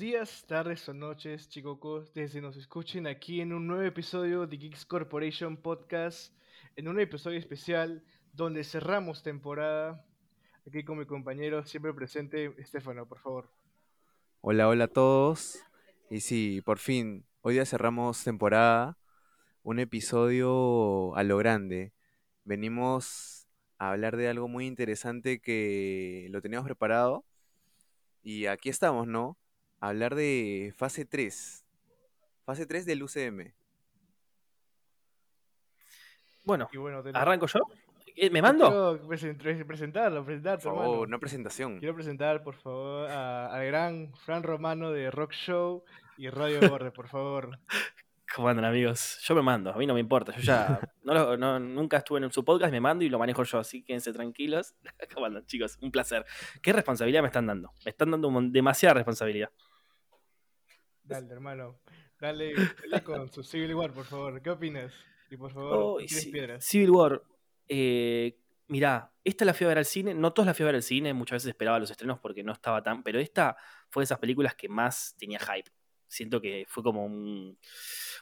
Días, tardes o noches, chicos, desde nos escuchen aquí en un nuevo episodio de Geeks Corporation Podcast, en un episodio especial donde cerramos temporada. Aquí con mi compañero siempre presente, Estefano, por favor. Hola, hola a todos. Y sí, por fin, hoy día cerramos temporada, un episodio a lo grande. Venimos a hablar de algo muy interesante que lo teníamos preparado. Y aquí estamos, ¿no? Hablar de fase 3. Fase 3 del UCM. Bueno, Y bueno, te lo- ¿arranco yo? Eh, ¿Me mando? Quiero presen- presentarlo, presentarte, Por hermano. favor, una presentación. Quiero presentar, por favor, al gran Fran Romano de Rock Show y Radio Borde, por favor. ¿Cómo andan, amigos? Yo me mando, a mí no me importa. Yo ya no lo- no- nunca estuve en su podcast, me mando y lo manejo yo, así quédense tranquilos. ¿Cómo andan, chicos? Un placer. ¿Qué responsabilidad me están dando? Me están dando demasiada responsabilidad. Dale, hermano. Dale, dale con su Civil War, por favor. ¿Qué opinas? Y por favor, Oh, piedras. Civil War. Eh, mirá, esta la fui a ver al cine. No todas la fui a ver al cine. Muchas veces esperaba los estrenos porque no estaba tan. Pero esta fue de esas películas que más tenía hype. Siento que fue como un,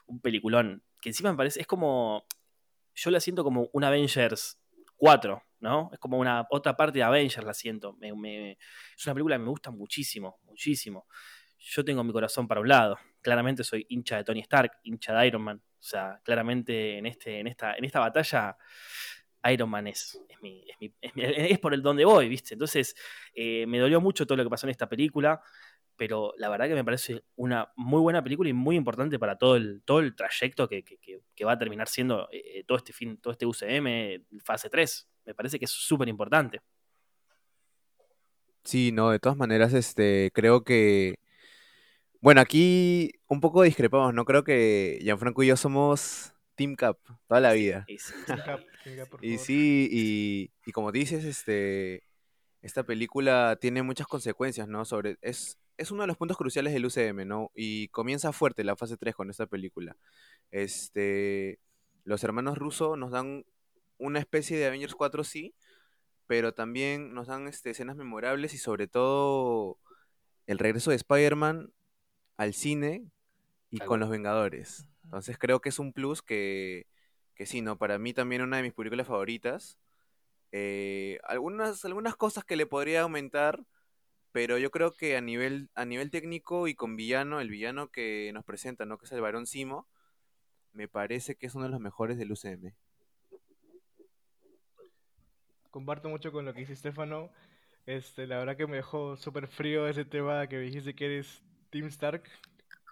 un peliculón. Que encima me parece. Es como. Yo la siento como un Avengers 4, ¿no? Es como una otra parte de Avengers la siento. Me- me- es una película que me gusta muchísimo, muchísimo. Yo tengo mi corazón para un lado. Claramente soy hincha de Tony Stark, hincha de Iron Man. O sea, claramente en, este, en, esta, en esta batalla Iron Man es, por el donde voy, ¿viste? Entonces, eh, me dolió mucho todo lo que pasó en esta película, pero la verdad que me parece una muy buena película y muy importante para todo el, todo el trayecto que- que va a terminar siendo eh, todo este fin, todo este UCM, fase 3. Me parece que es súper importante. Sí, no, de todas maneras, este, creo que. Bueno, aquí un poco discrepamos, ¿no? Creo que Gianfranco y yo somos Team Cap toda la vida. Y sí, Team Cap, Team Cap, por Y sí, y, y como dices, este, esta película tiene muchas consecuencias, ¿no? Sobre, es, es uno de los puntos cruciales del UCM, ¿no? Y comienza fuerte la fase 3 con esta película. Este, los hermanos Russo nos dan una especie de Avengers 4, sí, pero también nos dan este, escenas memorables y sobre todo el regreso de Spider-Man al cine y con los Vengadores. Entonces creo que es un plus que, que sí, ¿no? Para mí también una de mis películas favoritas. Eh, algunas, algunas cosas que le podría aumentar, pero yo creo que a nivel, a nivel técnico y con villano, el villano que nos presenta, ¿no? Que es el Barón Simo, me parece que es uno de los mejores del UCM. Comparto mucho con lo que dice Estefano. Este, la verdad que me dejó súper frío ese tema que me dijiste que eres Team Stark.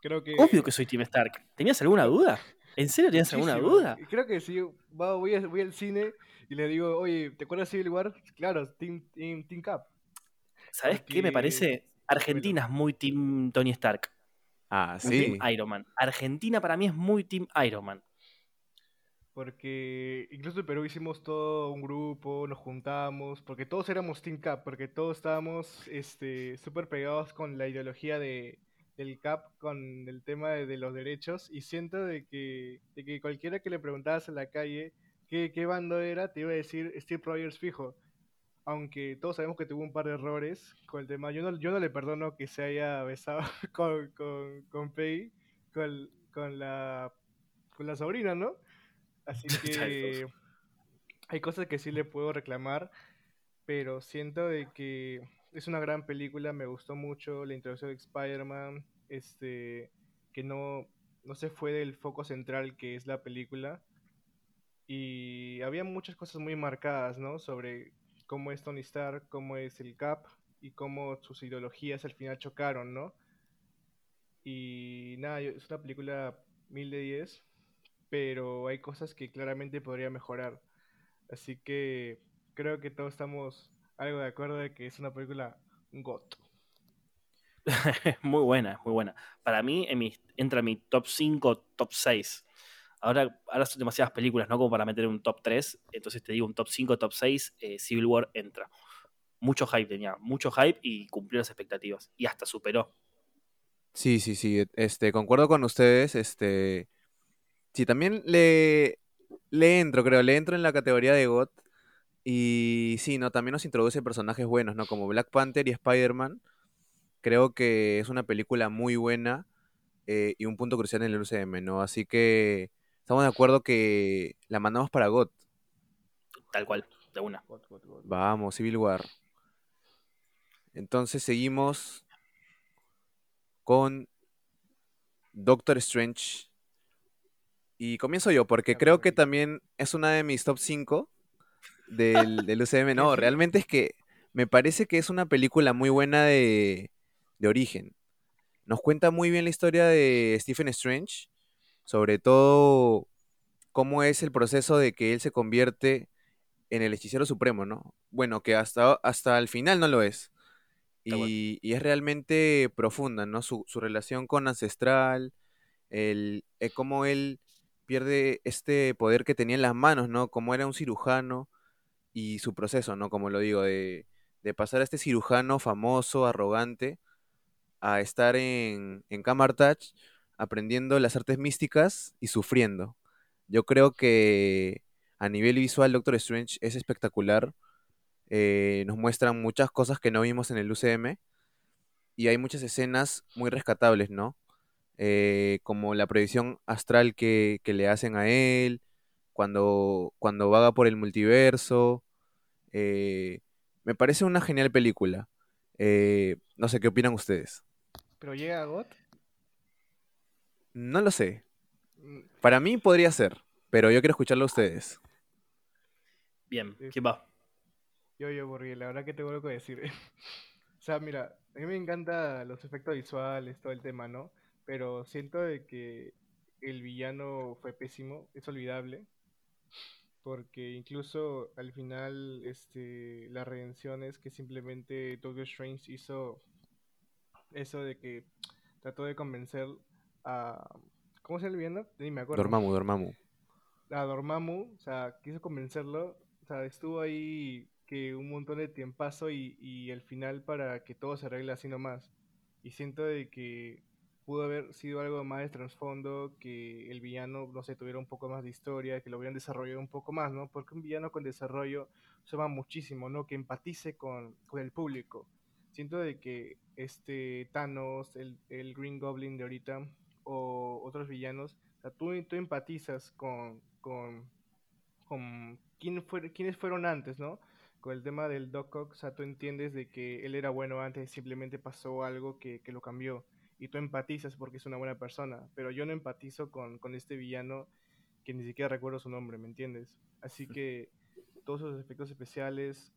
Creo que... Obvio que soy Team Stark. ¿Tenías alguna duda? ¿En serio tenías alguna duda? Creo que sí, va- voy, a- voy al cine y le digo, oye, ¿te acuerdas de Civil War? Claro, Team, Team, Team Cap. ¿Sabes qué me parece? Argentina es muy Team Tony Stark. Ah, sí. Team Iron Man. Argentina para mí es muy Team Iron Man. Porque incluso en Perú hicimos todo un grupo, nos juntamos, porque todos éramos Team Cap, porque todos estábamos este, súper pegados con la ideología de, del Cap, con el tema de, de los derechos, y siento de que, de que cualquiera que le preguntabas en la calle qué, qué bando era, te iba a decir Steve Rogers fijo. Aunque todos sabemos que tuvo un par de errores con el tema. Yo no, yo no le perdono que se haya besado con, con, con Peggy, con, con, la, con la sobrina, ¿no? Así que hay cosas que sí le puedo reclamar, pero siento de que es una gran película, me gustó mucho la introducción de Spider-Man, este, que no, no se fue del foco central que es la película. Y había muchas cosas muy marcadas, ¿no? Sobre cómo es Tony Stark, cómo es el Cap y cómo sus ideologías al final chocaron, ¿no? Y nada, es una película mil de 10, pero hay cosas que claramente podría mejorar. Así que creo que todos estamos algo de acuerdo de que es una película GOT. muy buena, muy buena. Para mí en mi- entra en mi top 5, top 6. Ahora, ahora son demasiadas películas, ¿no? Como para meter un top 3. Entonces te digo un top 5, top 6, eh, Civil War entra. Mucho hype tenía, mucho hype y cumplió las expectativas. Y hasta superó. Sí, sí, sí, este, concuerdo con ustedes, este, sí, también le, le entro, creo, le entro en la categoría de GOT, y sí, ¿no? También nos introduce personajes buenos, ¿no? Como Black Panther y Spider-Man, creo que es una película muy buena eh, y un punto crucial en el UCM, ¿no? Así que estamos de acuerdo que la mandamos para GOT. Tal cual, de una. God, God, God. Vamos, Civil War. Entonces seguimos con Doctor Strange. Y comienzo yo, porque creo que también es una de mis top 5 del, del UCM. No, realmente es que me parece que es una película muy buena de, de origen. Nos cuenta muy bien la historia de Stephen Strange, sobre todo cómo es el proceso de que él se convierte en el hechicero supremo, ¿no? Bueno, que hasta, hasta el final no lo es. Y, y es realmente profunda, ¿no? Su, su relación con Ancestral, el, eh, cómo él pierde este poder que tenía en las manos, ¿no? Como era un cirujano y su proceso, ¿no? Como lo digo, de, de pasar a este cirujano famoso, arrogante, a estar en, en Camartage aprendiendo las artes místicas y sufriendo. Yo creo que a nivel visual Doctor Strange es espectacular. eh, nos muestran muchas cosas que no vimos en el UCM y hay muchas escenas muy rescatables, ¿no? Eh, como la proyección astral que, que le hacen a él, cuando, cuando vaga por el multiverso. Eh, me parece una genial película. Eh, no sé qué opinan ustedes. ¿Pero llega a GOT? No lo sé. Mm, Para mí podría ser, pero yo quiero escucharlo a ustedes. Bien. ¿quién va? Yo, yo, porque la verdad que tengo algo que decir. O sea, mira, a mí me encantan los efectos visuales, todo el tema, ¿no? Pero siento de que el villano fue pésimo, es olvidable, porque incluso al final, este, la redención es que simplemente Doctor Strange hizo eso de que trató de convencer a... ¿Cómo se llama el villano? Ni me acuerdo. Dormammu, Dormammu. a Dormammu, o sea, quiso convencerlo, o sea, estuvo ahí que un montón de tiempazo y, y al final para que todo se arregle así nomás. Y siento de que pudo haber sido algo más de trasfondo, que el villano, no sé, tuviera un poco más de historia, que lo hubieran desarrollado un poco más, ¿no? Porque un villano con desarrollo suma muchísimo, ¿no? Que empatice con, el público. Siento de que este Thanos, el, el Green Goblin de ahorita, o otros villanos, o sea, tú, tú empatizas con, con, con quién fue, quiénes fueron antes, ¿no? Con el tema del Doc Ock, o sea, tú entiendes de que él era bueno antes simplemente pasó algo que, que lo cambió. Y tú empatizas porque es una buena persona. Pero yo no empatizo con, con este villano que ni siquiera recuerdo su nombre, ¿me entiendes? Así que todos esos efectos especiales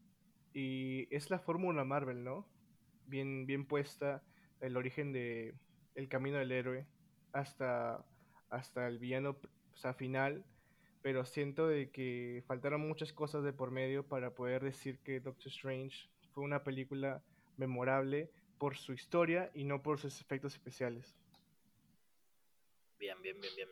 y es la fórmula Marvel, ¿no? Bien, bien puesta, el origen de el camino del héroe hasta, hasta el villano o sea, final, pero siento de que faltaron muchas cosas de por medio para poder decir que Doctor Strange fue una película memorable por su historia y no por sus efectos especiales. Bien, bien, bien, bien.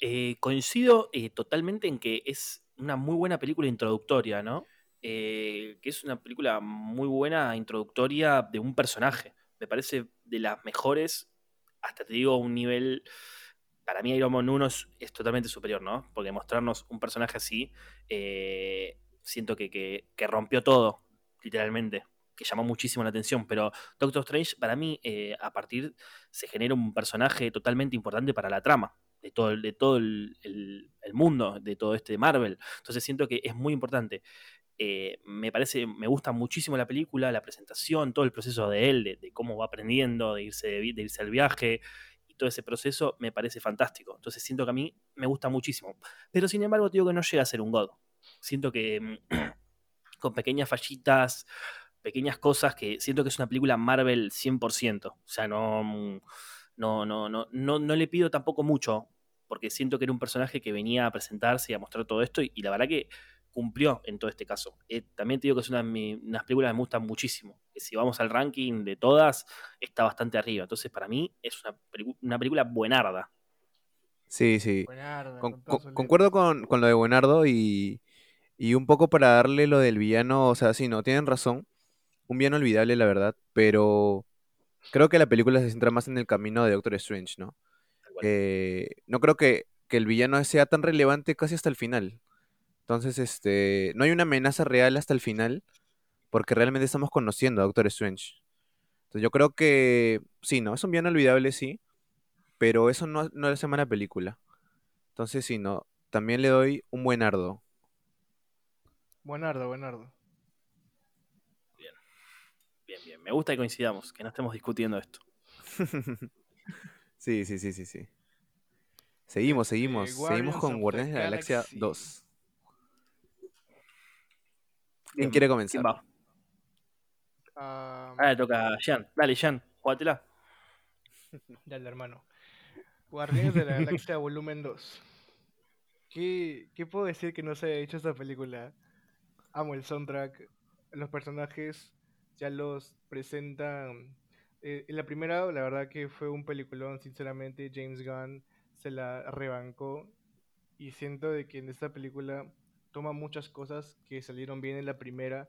Eh, coincido eh, totalmente en que es una muy buena película introductoria, ¿no? Eh, que es una película muy buena introductoria de un personaje. Me parece de las mejores, hasta te digo, un nivel. Para mí, Iron Man 1 es, totalmente superior, ¿no? Porque mostrarnos un personaje así, siento que- que rompió todo, literalmente. Que llamó muchísimo la atención. Pero Doctor Strange, para mí, eh, a partir se genera un personaje totalmente importante para la trama de todo, el, de todo el, el- mundo, de todo este Marvel. Entonces siento que es muy importante. Eh, me parece, me gusta muchísimo la película, la presentación, todo el proceso de él, de, cómo va aprendiendo, de irse, de, irse al viaje y todo ese proceso me parece fantástico. Entonces siento que a mí me gusta muchísimo. Pero sin embargo, digo que no llega a ser un God. Siento que mm, con pequeñas fallitas, pequeñas cosas que siento que es una película Marvel 100%. O sea, no, mm, no, no, no, no, no le pido tampoco mucho, porque siento que era un personaje que venía a presentarse y a mostrar todo esto, y, y la verdad que cumplió en todo este caso. Eh, también te digo que es una de mi- unas películas que me gustan muchísimo. Que si vamos al ranking de todas, está bastante arriba. Entonces, para mí, es una, una película buenarda. Sí, sí. Buenarda, Con- con todas con- sus concuerdo con, con lo de Buenardo y, y un poco para darle lo del villano, o sea, sí, no, tienen razón. Un villano olvidable, la verdad, pero creo que la película se centra más en el camino de Doctor Strange, ¿no? Eh, no creo que, que el villano sea tan relevante casi hasta el final. Entonces, este, no hay una amenaza real hasta el final, porque realmente estamos conociendo a Doctor Strange. Entonces yo creo que sí, ¿no? Es un bien olvidable, sí, pero eso no, no le hace mala película. Entonces sí, ¿no? También le doy un buen ardo. Buenardo, buenardo. Bien, bien. Me gusta que coincidamos, que no estemos discutiendo esto. sí, sí, sí, sí, sí. Seguimos, seguimos. Seguimos con Guardianes de la Galaxia Galaxy. 2. ¿Quién quiere ¿Quién comenzar? va? Ah, le toca a Jean. Dale, Jean, jugátela. Dale, hermano. Guardianes de la Galaxia Volumen 2. ¿Qué, ¿Qué puedo decir que no se haya hecho esta película? Amo el soundtrack. Los personajes ya los presentan. eh, la primera, la verdad que fue un peliculón, sinceramente. James Gunn se la rebancó. Y siento de que en esta película toma muchas cosas que salieron bien en la primera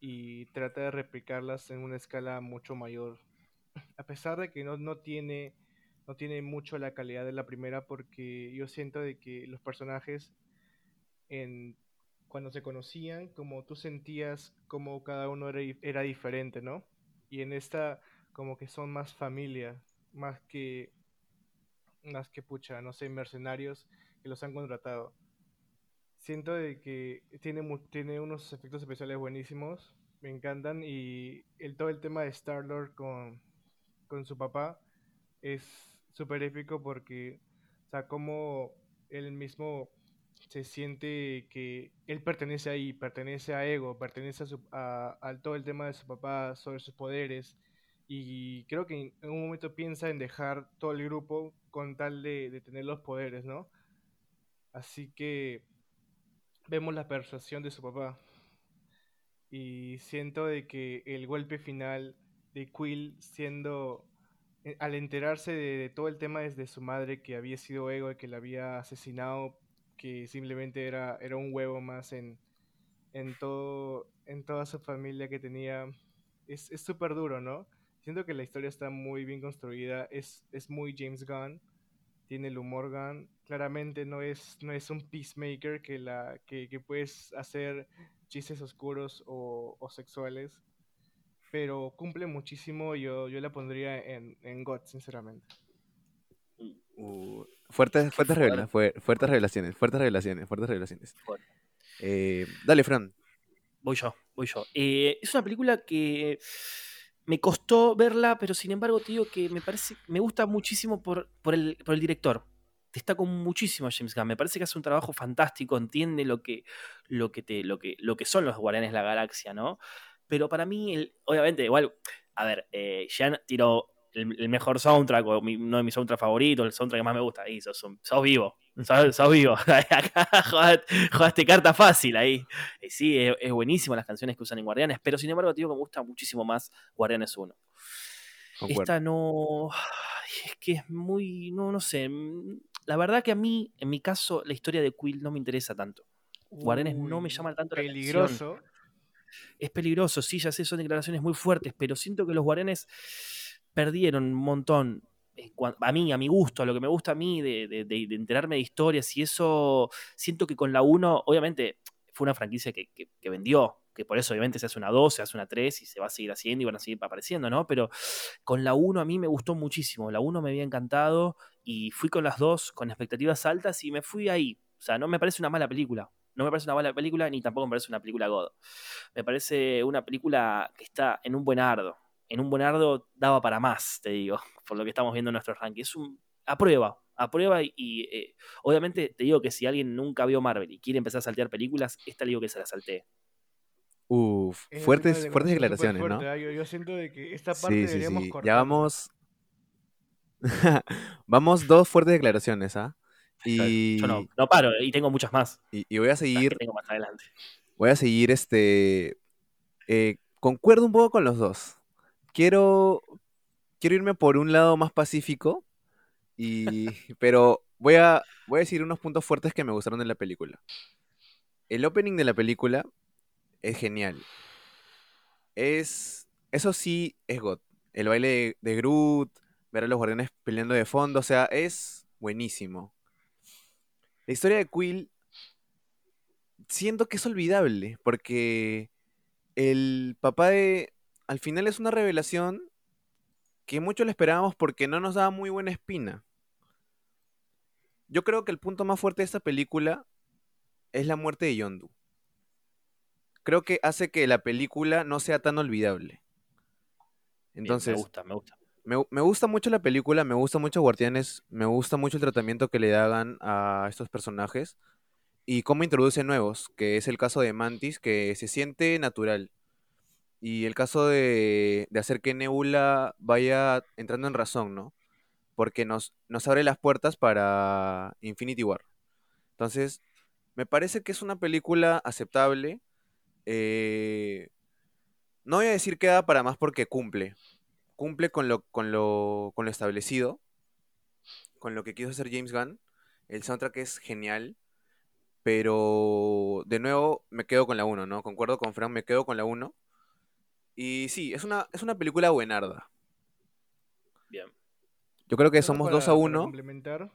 y trata de replicarlas en una escala mucho mayor a pesar de que no, no tiene no tiene mucho la calidad de la primera porque yo siento de que los personajes en cuando se conocían como tú sentías como cada uno era, era diferente no y en esta como que son más familia más que más que pucha no sé mercenarios que los han contratado. Siento de que tiene tiene unos efectos especiales buenísimos me encantan y el todo el tema de Star Lord con con su papá es súper épico porque, o sea, como él mismo se siente que él pertenece ahí, pertenece a Ego, pertenece a, su, todo el tema de su papá sobre sus poderes y creo que en un momento piensa en dejar todo el grupo con tal de, de tener los poderes, ¿no? Así que vemos la persuasión de su papá y siento de que el golpe final de Quill siendo eh, al enterarse de, de todo el tema desde su madre que había sido ego y que la había asesinado que simplemente era, era un huevo más en, en todo en toda su familia que tenía es súper duro no siento que la historia está muy bien construida es, es muy James Gunn tiene el humor Gunn claramente no es no es un peacemaker que la que, que puedes hacer chistes oscuros o, o sexuales pero cumple muchísimo. Yo, yo la pondría en, en God, sinceramente. Uh, fuertes, fuertes, revela- fuerte. fue- fuertes revelaciones, fuertes revelaciones, fuertes revelaciones. Eh, dale, Fran. Voy yo, voy yo. Eh, es una película que me costó verla, pero sin embargo te digo que me parece, me gusta muchísimo por, por, el, por el director. Destaco muchísimo a James Gunn. Me parece que hace un trabajo fantástico, entiende lo que, lo que, te, lo que, lo que son los Guardianes de la Galaxia, ¿no? Pero para mí, el- obviamente, igual, a ver, eh, Jean tiró el, el mejor soundtrack, o mi- uno de mis soundtracks favoritos, el soundtrack que más me gusta. Ahí, sos, sos vivo, sos, sos vivo. Acá jugaste, carta fácil ahí. Eh, sí, es, es buenísimo las canciones que usan en Guardianes, pero sin embargo, te digo que me gusta muchísimo más Guardianes 1. Concuerdo. Esta no. Es que es muy. No, no sé. mm, La verdad que a mí, en mi caso, la historia de Quill no me interesa tanto. Guardianes no me llama tanto la atención. Peligroso. Es peligroso, sí, ya sé, son declaraciones muy fuertes, pero siento que los Guardianes perdieron un montón. eh, A mí, a mi gusto, a lo que me gusta a mí de, de- enterarme de historias y eso, siento que con la 1, obviamente, fue una franquicia que, que- que vendió, que por eso obviamente se hace una 2, se hace una 3 y se va a seguir haciendo y van a seguir apareciendo, ¿no? Pero con la 1 a mí me gustó muchísimo, la 1 me había encantado y fui con las dos con expectativas altas y me fui ahí. O sea, no me parece una mala película. No me parece una mala película ni tampoco me parece una película God. Me parece una película que está en un buen ardo. En un buen ardo daba para más, te digo, por lo que estamos viendo en nuestro ranking. Es un. A prueba, a prueba y, y, eh, obviamente te digo que si alguien nunca vio Marvel y quiere empezar a saltear películas, esta le digo que se la saltee. Uf, Es fuertes, fuertes declaraciones, ¿no? ¿ah? Yo, yo siento de que esta parte Sí, sí, deberíamos sí. Ya cortarla. vamos. vamos dos fuertes declaraciones, ¿ah? Y, Yo no, no paro y tengo muchas más. y, y voy a seguir, tengo más adelante. voy a seguir este. eh, concuerdo un poco con los dos. Quiero, quiero irme por un lado más pacífico, y, pero voy a, voy a decir unos puntos fuertes que me gustaron de la película. El opening de la película es genial. Es, eso sí, es God. El baile de, de Groot, ver a los guardianes peleando de fondo, o sea, es buenísimo. La historia de Quill siento que es olvidable, porque el papá de... Al final es una revelación que mucho le esperábamos porque no nos daba muy buena espina. Yo creo que el punto más fuerte de esta película es la muerte de Yondu. Creo que hace que la película no sea tan olvidable. Entonces, me gusta, me gusta. Me, me, gusta mucho la película, me gusta mucho Guardianes, me gusta mucho el tratamiento que le hagan a estos personajes y cómo introduce nuevos, que es el caso de Mantis, que se siente natural. Y el caso de, hacer que Nebula vaya entrando en razón, ¿no? Porque nos, nos abre las puertas para Infinity War. Entonces, me parece que es una película aceptable. Eh, no voy a decir que da para más porque cumple. Cumple con lo, con lo, con lo establecido, con lo que quiso hacer James Gunn. El soundtrack es genial. Pero de nuevo me quedo con la 1, ¿no? Concuerdo con Frank, me quedo con la 1. Y sí, es una, es una película buenarda. Bien. Yo creo que somos 2 a 1. complementar,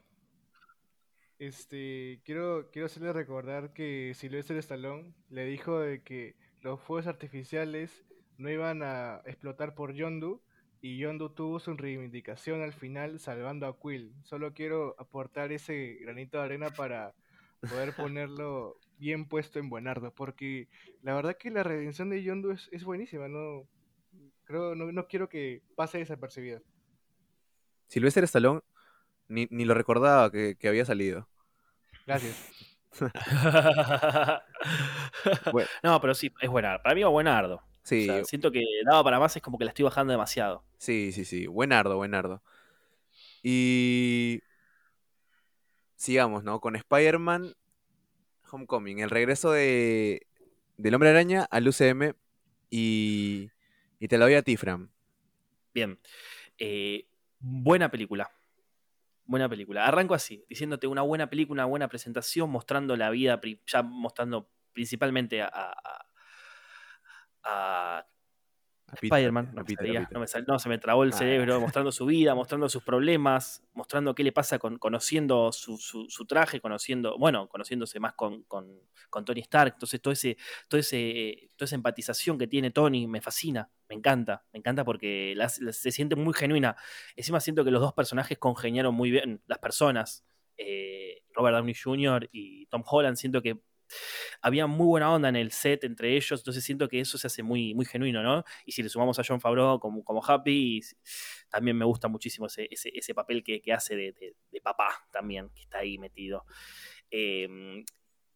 este, quiero, quiero hacerle recordar que Sylvester Stallone le dijo de que los fuegos artificiales no iban a explotar por Yondu y Yondu tuvo su reivindicación al final salvando a Quill. Solo quiero aportar ese granito de arena para poder ponerlo bien puesto en Buenardo, porque la verdad que la redención de Yondu es, es buenísima, no creo no, no, quiero que pase desapercibida. Silvestre Stallone ni, ni lo recordaba que, que había salido. Gracias. bueno. No, pero sí, es buenardo. Para mí es buenardo. Sí. O sea, siento que daba para más, es como que la estoy bajando demasiado. Sí, sí, sí. Buenardo, buenardo. Y sigamos, ¿no? Con Spider-Man Homecoming, el regreso de del Hombre Araña al UCM y, y te lo doy a ti, Fran. Bien. Eh, buena película. Buena película. Arranco así, diciéndote una buena película, una buena presentación, mostrando la vida, ya mostrando principalmente a Spider-Man, no, no, no, se me trabó el ah. cerebro, mostrando su vida, mostrando sus problemas, mostrando qué le pasa con, conociendo su, su, su traje, conociendo, bueno, conociéndose más con, con, con, Tony Stark. Entonces, todo ese, todo ese, toda esa empatización que tiene Tony me fascina, me encanta, me encanta porque la, la, se siente muy genuina. Encima siento que los dos personajes congeniaron muy bien, las personas, eh, Robert Downey Jr. y Tom Holland, siento que había muy buena onda en el set entre ellos, entonces siento que eso se hace muy, muy genuino, ¿no? Y si le sumamos a John Favreau como, como Happy, también me gusta muchísimo ese, ese, papel que, que hace de, de, papá también, que está ahí metido. Eh,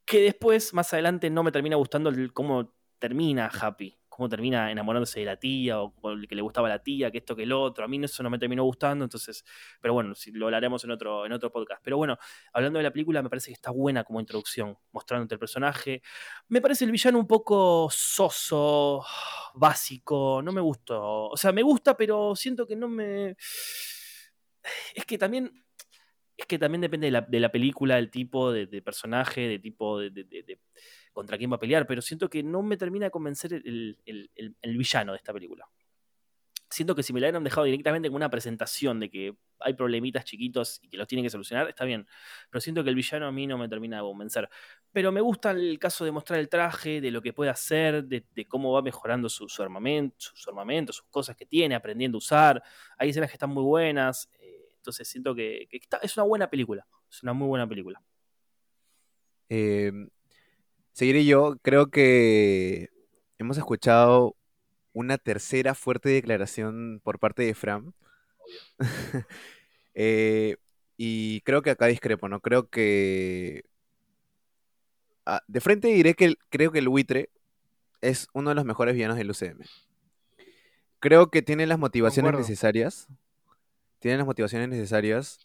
que después, más adelante, no me termina gustando cómo termina Happy cómo termina enamorándose de la tía o que le gustaba la tía, que esto, que el otro. A mí eso no me terminó gustando, entonces, pero bueno, lo hablaremos en otro, en otro podcast. Pero bueno, hablando de la película, me parece que está buena como introducción, mostrándote el personaje. Me parece el villano un poco soso, básico, no me gustó. O sea, me gusta, pero siento que no me... Es que también es que también depende de la, de la película, del tipo de, personaje, de tipo de, contra quién va a pelear, pero siento que no me termina de convencer el, el, el, villano de esta película. Siento que si me la hubieran dejado directamente con una presentación de que hay problemitas chiquitos y que los tienen que solucionar, está bien. Pero siento que el villano a mí no me termina de convencer. Pero me gusta el caso de mostrar el traje, de lo que puede hacer, de, cómo va mejorando su, armamento, su, armamento, sus cosas que tiene, aprendiendo a usar. Hay escenas que están muy buenas. Eh, entonces siento que, es una buena película. Es una muy buena película. Eh, seguiré yo. Creo que hemos escuchado una tercera fuerte declaración por parte de Fram. eh, y creo que acá discrepo, ¿no? Creo que. Ah, de frente diré que el, creo que el buitre es uno de los mejores villanos del UCM. Creo que tiene las motivaciones Concuerdo. necesarias. Tiene las motivaciones necesarias.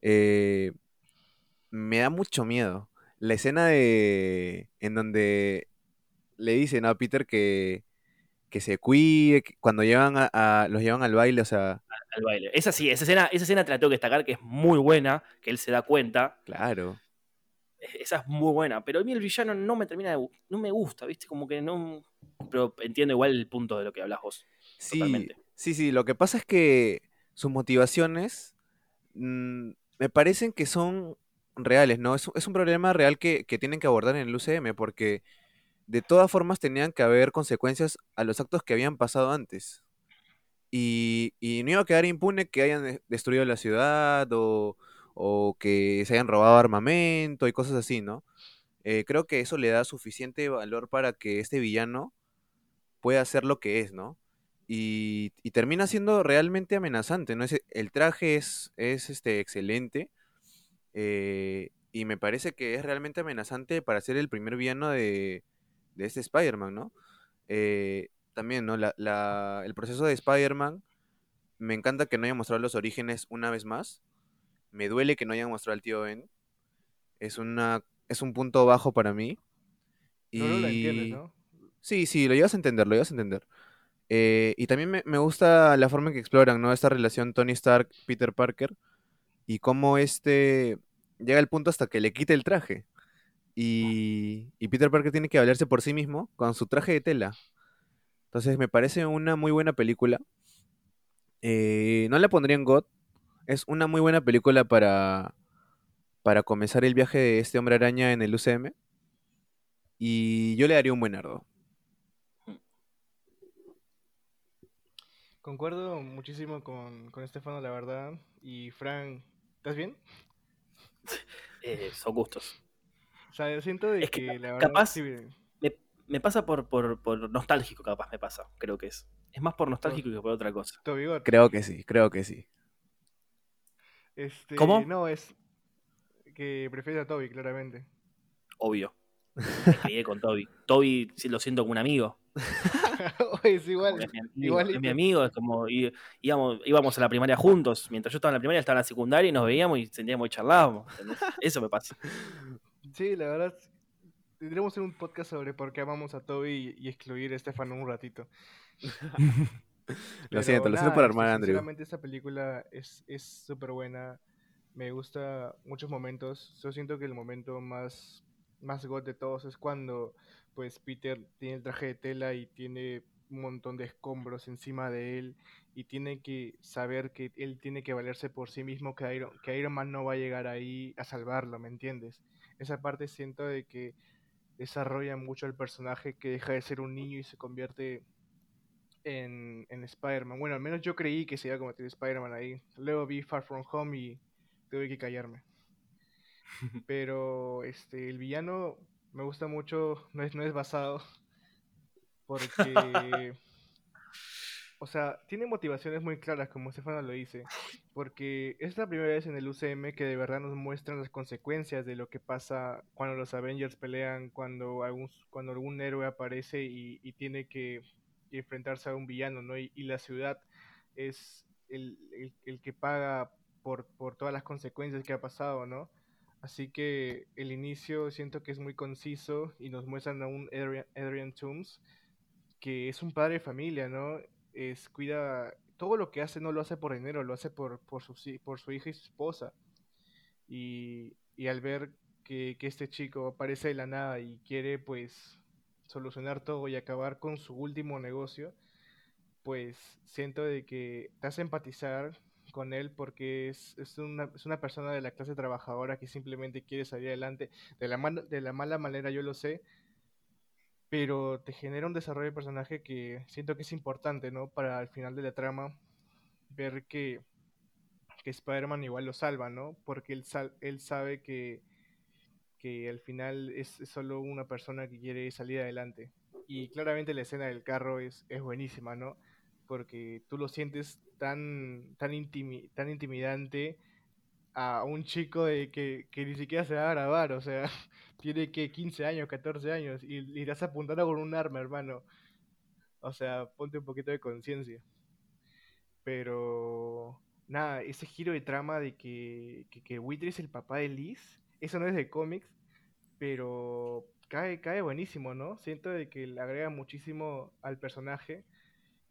Eh, me da mucho miedo la escena de. en donde le dicen a Peter que, que se cuide, que cuando llevan a, a, los llevan al baile, o sea. Al baile. Esa sí, esa escena, esa escena te la tengo que destacar, que es muy buena, que él se da cuenta. Claro. Esa es muy buena, pero a mí el villano no me termina de, no me gusta, ¿viste? Como que no. Pero entiendo igual el punto de lo que hablas vos. Sí, totalmente. sí, sí. Lo que pasa es que sus motivaciones mmm, me parecen que son reales, ¿no? Es, es un problema real que, que, tienen que abordar en el UCM porque de todas formas tenían que haber consecuencias a los actos que habían pasado antes. Y, y no iba a quedar impune que hayan de- destruido la ciudad o, o que se hayan robado armamento y cosas así, ¿no? Eh, creo que eso le da suficiente valor para que este villano pueda ser lo que es, ¿no? Y, y termina siendo realmente amenazante, ¿no? Ese- el traje es, es este, excelente eh, y me parece que es realmente amenazante para ser el primer villano de, de este Spider-Man, ¿no? Eh, también, ¿no? La, la- el proceso de Spider-Man, me encanta que no hayan mostrado los orígenes una vez más. Me duele que no hayan mostrado al tío Ben. Es, una, es un punto bajo para mí. No, no lo entiendes, Y- ¿no? Sí, sí, lo llegas a entender, lo llegas a entender. Eh, y también me, me gusta la forma en que exploran, ¿no? Esta relación Tony Stark-Peter Parker y cómo este llega al punto hasta que le quita el traje. Y, y Peter Parker tiene que valerse por sí mismo con su traje de tela. Entonces me parece una muy buena película. Eh, no la pondría en God. Es una muy buena película para, para comenzar el viaje de este hombre araña en el UCM. Y yo le daría un buen ardo. Concuerdo muchísimo con, con Estefano, la verdad. Y Frank, ¿estás bien? Eh, son gustos. O sea, siento de Es que que, la verdad capaz- sí, Me, me pasa por, por, por nostálgico, capaz me pasa, creo que es. Es más por nostálgico que por otra cosa. Creo que sí, creo que sí. Este, ¿Cómo? No, es que prefiero a Toby, claramente. Obvio. Me crié con Toby. Toby sí lo siento como un amigo. Oye, es igual. Es mi amigo, es mi amigo, es como íbamos, íbamos a la primaria juntos. Mientras yo estaba en la primaria, estaba en la secundaria y nos veíamos y sentíamos y charlábamos. Eso me pasa. Sí, la verdad. Tendremos que hacer un podcast sobre por qué amamos a Toby y, y excluir a Estefano un ratito. Lo siento, lo siento por armar a Andrew. Sinceramente, esta película es es súper buena. Me gusta muchos momentos. Yo siento que el momento más, más god de todos es cuando pues Peter tiene el traje de tela y tiene un montón de escombros encima de él y tiene que saber que él tiene que valerse por sí mismo, que Iron, que Iron Man no va a llegar ahí a salvarlo, ¿me entiendes? Esa parte siento de que desarrolla mucho el personaje que deja de ser un niño y se convierte en, en Spider-Man. Bueno, al menos yo creí que se iba a convertir en Spider-Man ahí. Luego vi Far From Home y tuve que callarme. Pero este el villano me gusta mucho, no es, no es basado. Porque. o sea, tiene motivaciones muy claras, como Stefano lo dice. Porque es la primera vez en el UCM que de verdad nos muestran las consecuencias de lo que pasa cuando los Avengers pelean, cuando algún, cuando algún héroe aparece y, tiene que enfrentarse a un villano, ¿no? Y, y la ciudad es el, el- el que paga por, por todas las consecuencias que ha pasado, ¿no? Así que el inicio siento que es muy conciso y nos muestran a un Adrian, Adrian Toomes que es un padre de familia, ¿no? Es cuida todo lo que hace no lo hace por dinero, lo hace por por su por su hija y su esposa. Y, y al ver que, que este chico aparece de la nada y quiere pues solucionar todo y acabar con su último negocio, pues siento de que te hace empatizar con él porque es, es, una, es una persona de la clase trabajadora que simplemente quiere salir adelante. De la, mal- de la mala manera yo lo sé, pero te genera un desarrollo de personaje que siento que es importante, ¿no? Para al final de la trama ver que, que Spider-Man igual lo salva, ¿no? Porque él, sal- él sabe que, que al final es, es solo una persona que quiere salir adelante. Y claramente la escena del carro es, es buenísima, ¿no? Porque tú lo sientes tan, tan, intimi- tan intimidante a un chico de que, que ni siquiera se va a grabar, o sea, tiene que 15 años, 14 años, y, y estás apuntando con un arma, hermano. O sea, ponte un poquito de conciencia. Pero, nada, ese giro de trama de que, que, que Wither es el papá de Liz, eso no es de cómics, pero cae, cae buenísimo, ¿no? Siento de que le agrega muchísimo al personaje,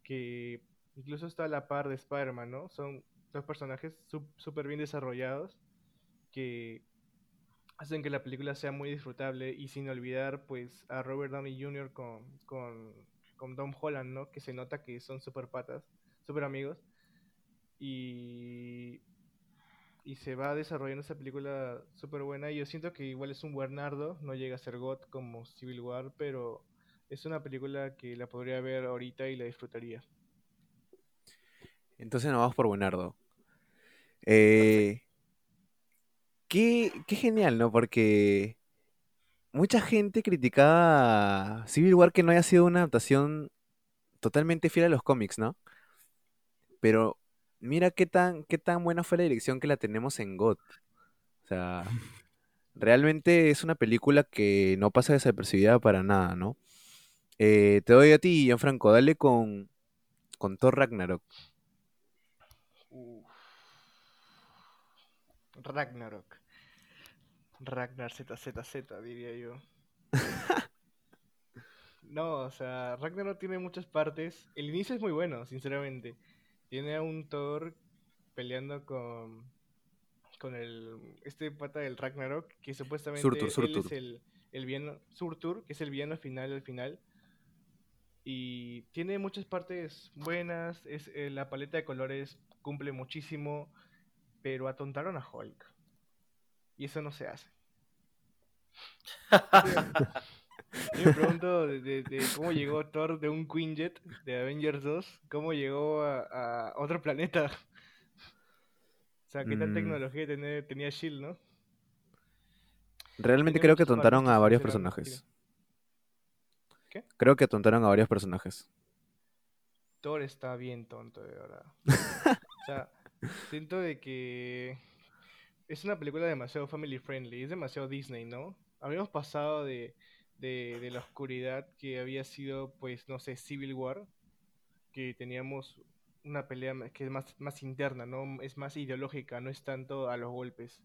que incluso está a la par de Spider-Man, ¿no? Son dos personajes súper bien desarrollados que hacen que la película sea muy disfrutable y sin olvidar pues a Robert Downey Jr. con, con, con Tom Holland, ¿no? Que se nota que son súper patas, súper amigos y, y se va desarrollando esa película súper buena y yo siento que igual es un Bernardo, no llega a ser God como Civil War, pero es una película que la podría ver ahorita y la disfrutaría. Entonces nos vamos por Buenardo. Eh, qué, genial, ¿no? Porque mucha gente criticaba Civil War que no haya sido una adaptación totalmente fiel a los cómics, ¿no? Pero mira qué tan, qué tan buena fue la dirección que la tenemos en God. O sea, realmente es una película que no pasa desapercibida para nada, ¿no? Eh, te doy a ti, Gianfranco, dale con, con Thor Ragnarok. Uf. Ragnarok. Ragnar ZZZ, diría yo. No, o sea, Ragnarok tiene muchas partes. El inicio es muy bueno, sinceramente. Tiene a un Thor peleando con con el este pata del Ragnarok que supuestamente Surtur, él Surtur. es el el villano Surtur, que es el villano final al final. Y tiene muchas partes buenas, es eh, la paleta de colores cumple muchísimo, pero atontaron a Hulk. Y eso no se hace. Yo me pregunto de, de- de cómo llegó Thor de un Quinjet de Avengers 2, cómo llegó a, a otro planeta. O sea, qué tal Mm. tecnología tenía, tenía Shield, ¿no? Realmente creo que muchas atontaron a varios personajes. ¿Qué? Creo que atontaron a varios personajes. Thor está bien tonto, de verdad. O sea, siento de que es una película demasiado family friendly, es demasiado Disney, ¿no? Habíamos pasado de, de, de la oscuridad que había sido, pues, no sé, Civil War, que teníamos una pelea que es más, más interna, ¿no? Es más ideológica, no es tanto a los golpes.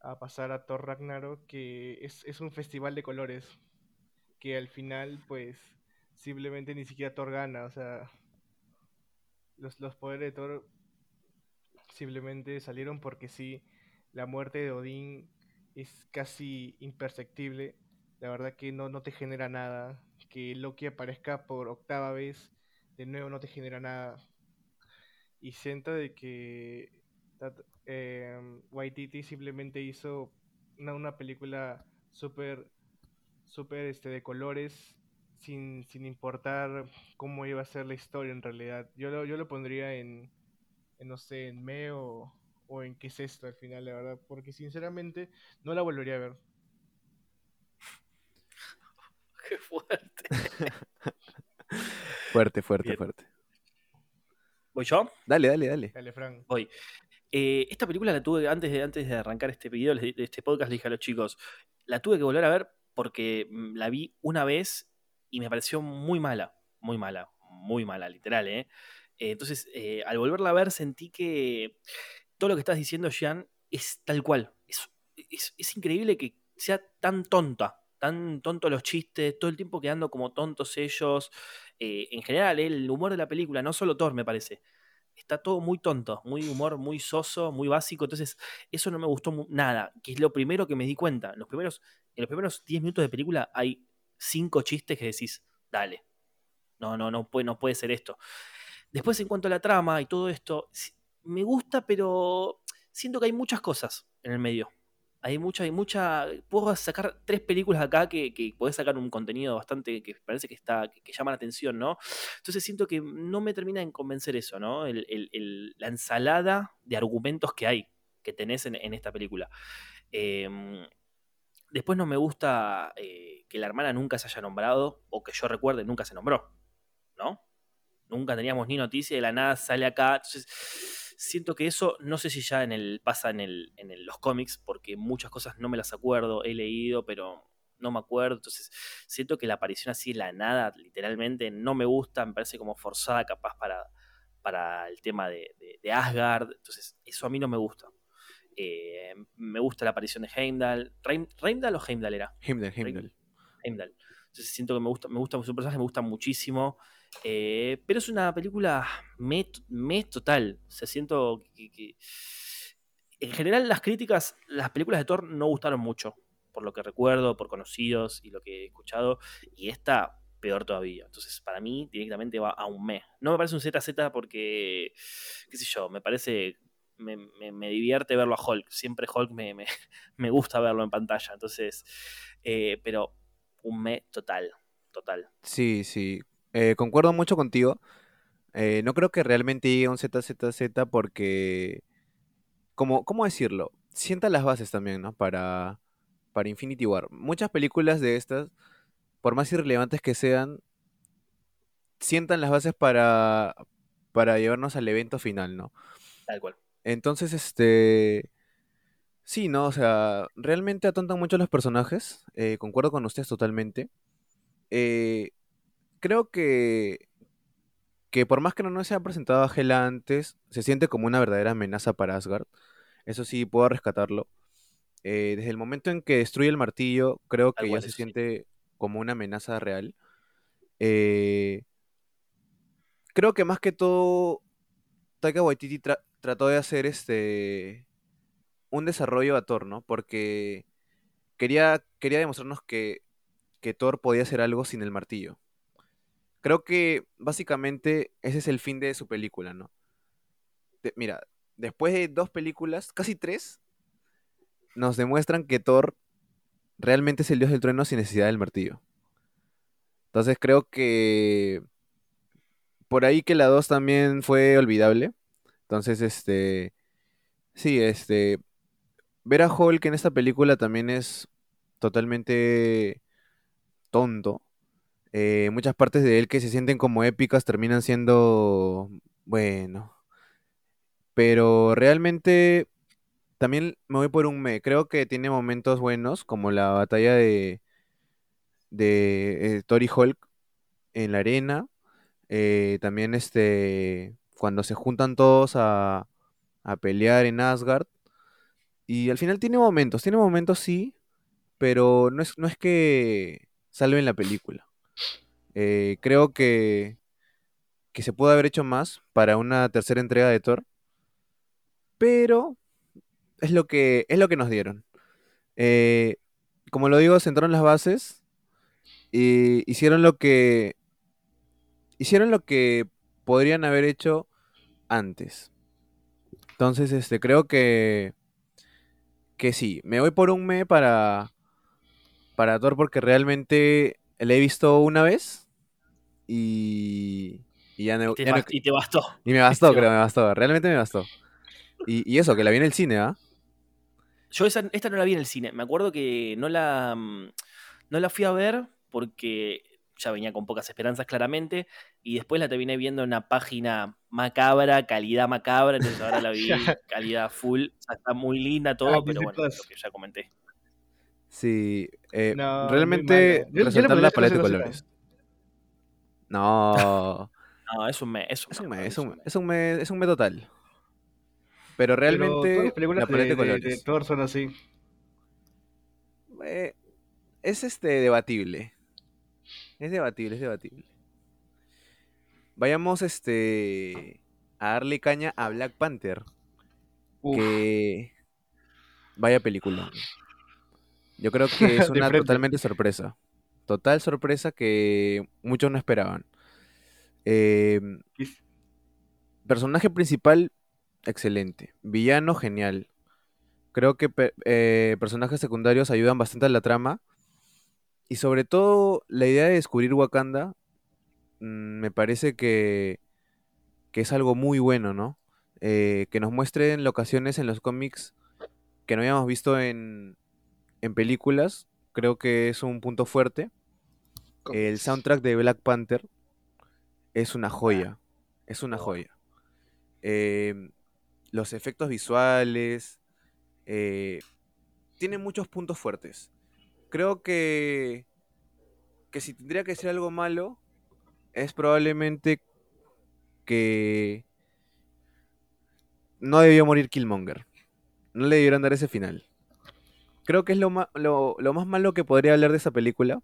A pasar a Thor Ragnarok, que es, es un festival de colores, que al final, pues, simplemente ni siquiera Thor gana, o sea, los, los poderes de Thor simplemente salieron porque sí, la muerte de Odín es casi imperceptible, la verdad que no, no te genera nada, que Loki aparezca por octava vez, de nuevo no te genera nada, y siento de que em, Waititi simplemente hizo una, una película súper súper este de colores sin, sin importar cómo iba a ser la historia en realidad. Yo lo, yo lo pondría en, en, no sé, en me o, o en qué es esto al final, la verdad, porque sinceramente no la volvería a ver. Qué fuerte. Fuerte, fuerte, Bien. fuerte. ¿Voy yo? Dale, dale, dale. Dale, Frank. Voy. Eh, esta película la tuve antes de, antes de arrancar este video, de este podcast, le dije a los chicos, la tuve que volver a ver porque mm, la vi una vez y me pareció muy mala, muy mala, muy mala, literal, ¿eh? Eh, entonces, eh, al volverla a ver sentí que todo lo que estás diciendo, Jean, es tal cual. Es, es- increíble que sea tan tonta, tan tonto los chistes, todo el tiempo quedando como tontos ellos. Eh, en general, el humor de la película, no solo Thor, me parece está todo muy tonto, muy humor, muy soso, muy básico. Entonces, eso no me gustó nada, que es lo primero que me di cuenta. En los primeros, en los primeros 10 minutos de película hay cinco chistes que decís, dale. No, no, no puede, no puede ser esto. Después, en cuanto a la trama y todo esto, me gusta, pero siento que hay muchas cosas en el medio. Hay mucha, hay mucha. Puedo sacar tres películas acá que, que podés sacar un contenido bastante que parece que está. que, llama la atención, ¿no? Entonces siento que no me termina de convencer eso, ¿no? La ensalada de argumentos que hay, que tenés en, en esta película. Eh, después no me gusta eh, que la hermana nunca se haya nombrado, o que yo recuerde, nunca se nombró, ¿no? Nunca teníamos ni noticia, de la nada sale acá. Entonces, siento que eso, no sé si ya en el, pasa en, el, en el- los cómics, porque muchas cosas no me las acuerdo, he leído, pero no me acuerdo. Entonces, siento que la aparición así de la nada, literalmente, no me gusta, me parece como forzada capaz para, para el tema de, de- de Asgard. Entonces, eso a mí no me gusta. Eh, me gusta la aparición de Heimdall. Reim- ¿Heimdall o Heimdall era? Heimdall, Heimdall. Heimdall. Entonces siento que me gusta, me gusta su personaje, me gusta muchísimo. Eh, pero es una película me, me total. O sea, siento que, En general, las críticas, las películas de Thor no gustaron mucho. Por lo que recuerdo, por conocidos y lo que he escuchado. Y esta, peor todavía. Entonces, para mí, directamente va a un mes. No me parece un ZZ porque, qué sé yo, me parece. Me, me- divierte verlo a Hulk. Siempre Hulk me, me- gusta verlo en pantalla. Entonces, eh, pero un me total, total. Sí, sí. Eh, concuerdo mucho contigo. Eh, no creo que realmente llegue a un ZZZ porque, como, ¿cómo decirlo? Sienta las bases también, ¿no? Para, para Infinity War. Muchas películas de estas, por más irrelevantes que sean, sientan las bases para, para llevarnos al evento final, ¿no? Tal cual. Entonces, este... Sí, ¿no? O sea, realmente atontan mucho a los personajes. eh, concuerdo con ustedes totalmente. Eh, creo que, que por más que no nos haya presentado a Hela antes, se siente como una verdadera amenaza para Asgard. Eso sí, puedo rescatarlo. Eh, desde el momento en que destruye el martillo, creo que ya se sí. siente como una amenaza real. Eh, creo que más que todo, Taika Waititi tra- trató de hacer este un desarrollo a Thor, ¿no? Porque quería, quería demostrarnos que, que Thor podía hacer algo sin el martillo. Creo que básicamente ese es el fin de su película, ¿no? Mira, después de dos películas, casi tres, nos demuestran que Thor realmente es el dios del trueno sin necesidad del martillo. Entonces creo que por ahí que la 2 también fue olvidable. Entonces, este, sí, este, ver a Hulk en esta película también es totalmente tonto. Eh, muchas partes de él que se sienten como épicas terminan siendo, bueno, pero realmente también me voy por un me. Creo que tiene momentos buenos, como la batalla de, de eh, Thor y Hulk en la arena. eh, también este, cuando se juntan todos a, a pelear en Asgard. Y al final tiene momentos, tiene momentos sí, pero no es, no es que salven la película. Eh, creo que, que se pudo haber hecho más para una tercera entrega de Thor, pero es lo que, es lo que nos dieron. Eh, como lo digo, sentaron las bases y hicieron lo que hicieron lo que podrían haber hecho antes. Entonces, este, creo que que sí, me voy por un me para para Thor porque realmente la he visto una vez y, y ya no, Y te, ya no- bast- y te bastó. y me bastó, creo, me bastó, realmente me bastó. Y, y eso, que la vi en el cine, ¿ah? Yo esa- esta no la vi en el cine. Me acuerdo que no la, mm, no la fui a ver porque ya venía con pocas esperanzas claramente. Y después la terminé viendo en una página macabra, calidad macabra. Entonces ahora la vi calidad full. O sea, está muy linda todo, Ah, pero bueno, Plus. lo que ya comenté. Sí, eh, No, realmente resaltar la paleta de colores. No, No, es un me. Es un es un me, me, es un un, me. es un me, es un me total. Pero Pero todas realmente las películas la paleta de, de de- de colores Thor son así. eh, es este debatible. Es debatible, es debatible. Vayamos este a darle caña a Black Panther, Uf, que vaya película. Yo creo que es una totalmente sorpresa. Total sorpresa que muchos no esperaban. Eh, quis- personaje principal, excelente. Villano, genial. Creo que eh, personajes secundarios ayudan bastante a la trama. Y sobre todo, la idea de descubrir Wakanda mm, me parece que, que es algo muy bueno, ¿no? Eh, que nos muestren locaciones en los cómics que no habíamos visto en, en películas. Creo que es un punto fuerte. El soundtrack de Black Panther es una joya. Es una joya. Em, los efectos visuales. eh, tiene muchos puntos fuertes. Creo que. Que si tendría que ser algo malo. Es probablemente que. No debió morir Killmonger. No le debieron dar ese final. Creo que es lo, lo más malo que podría hablar de esa película.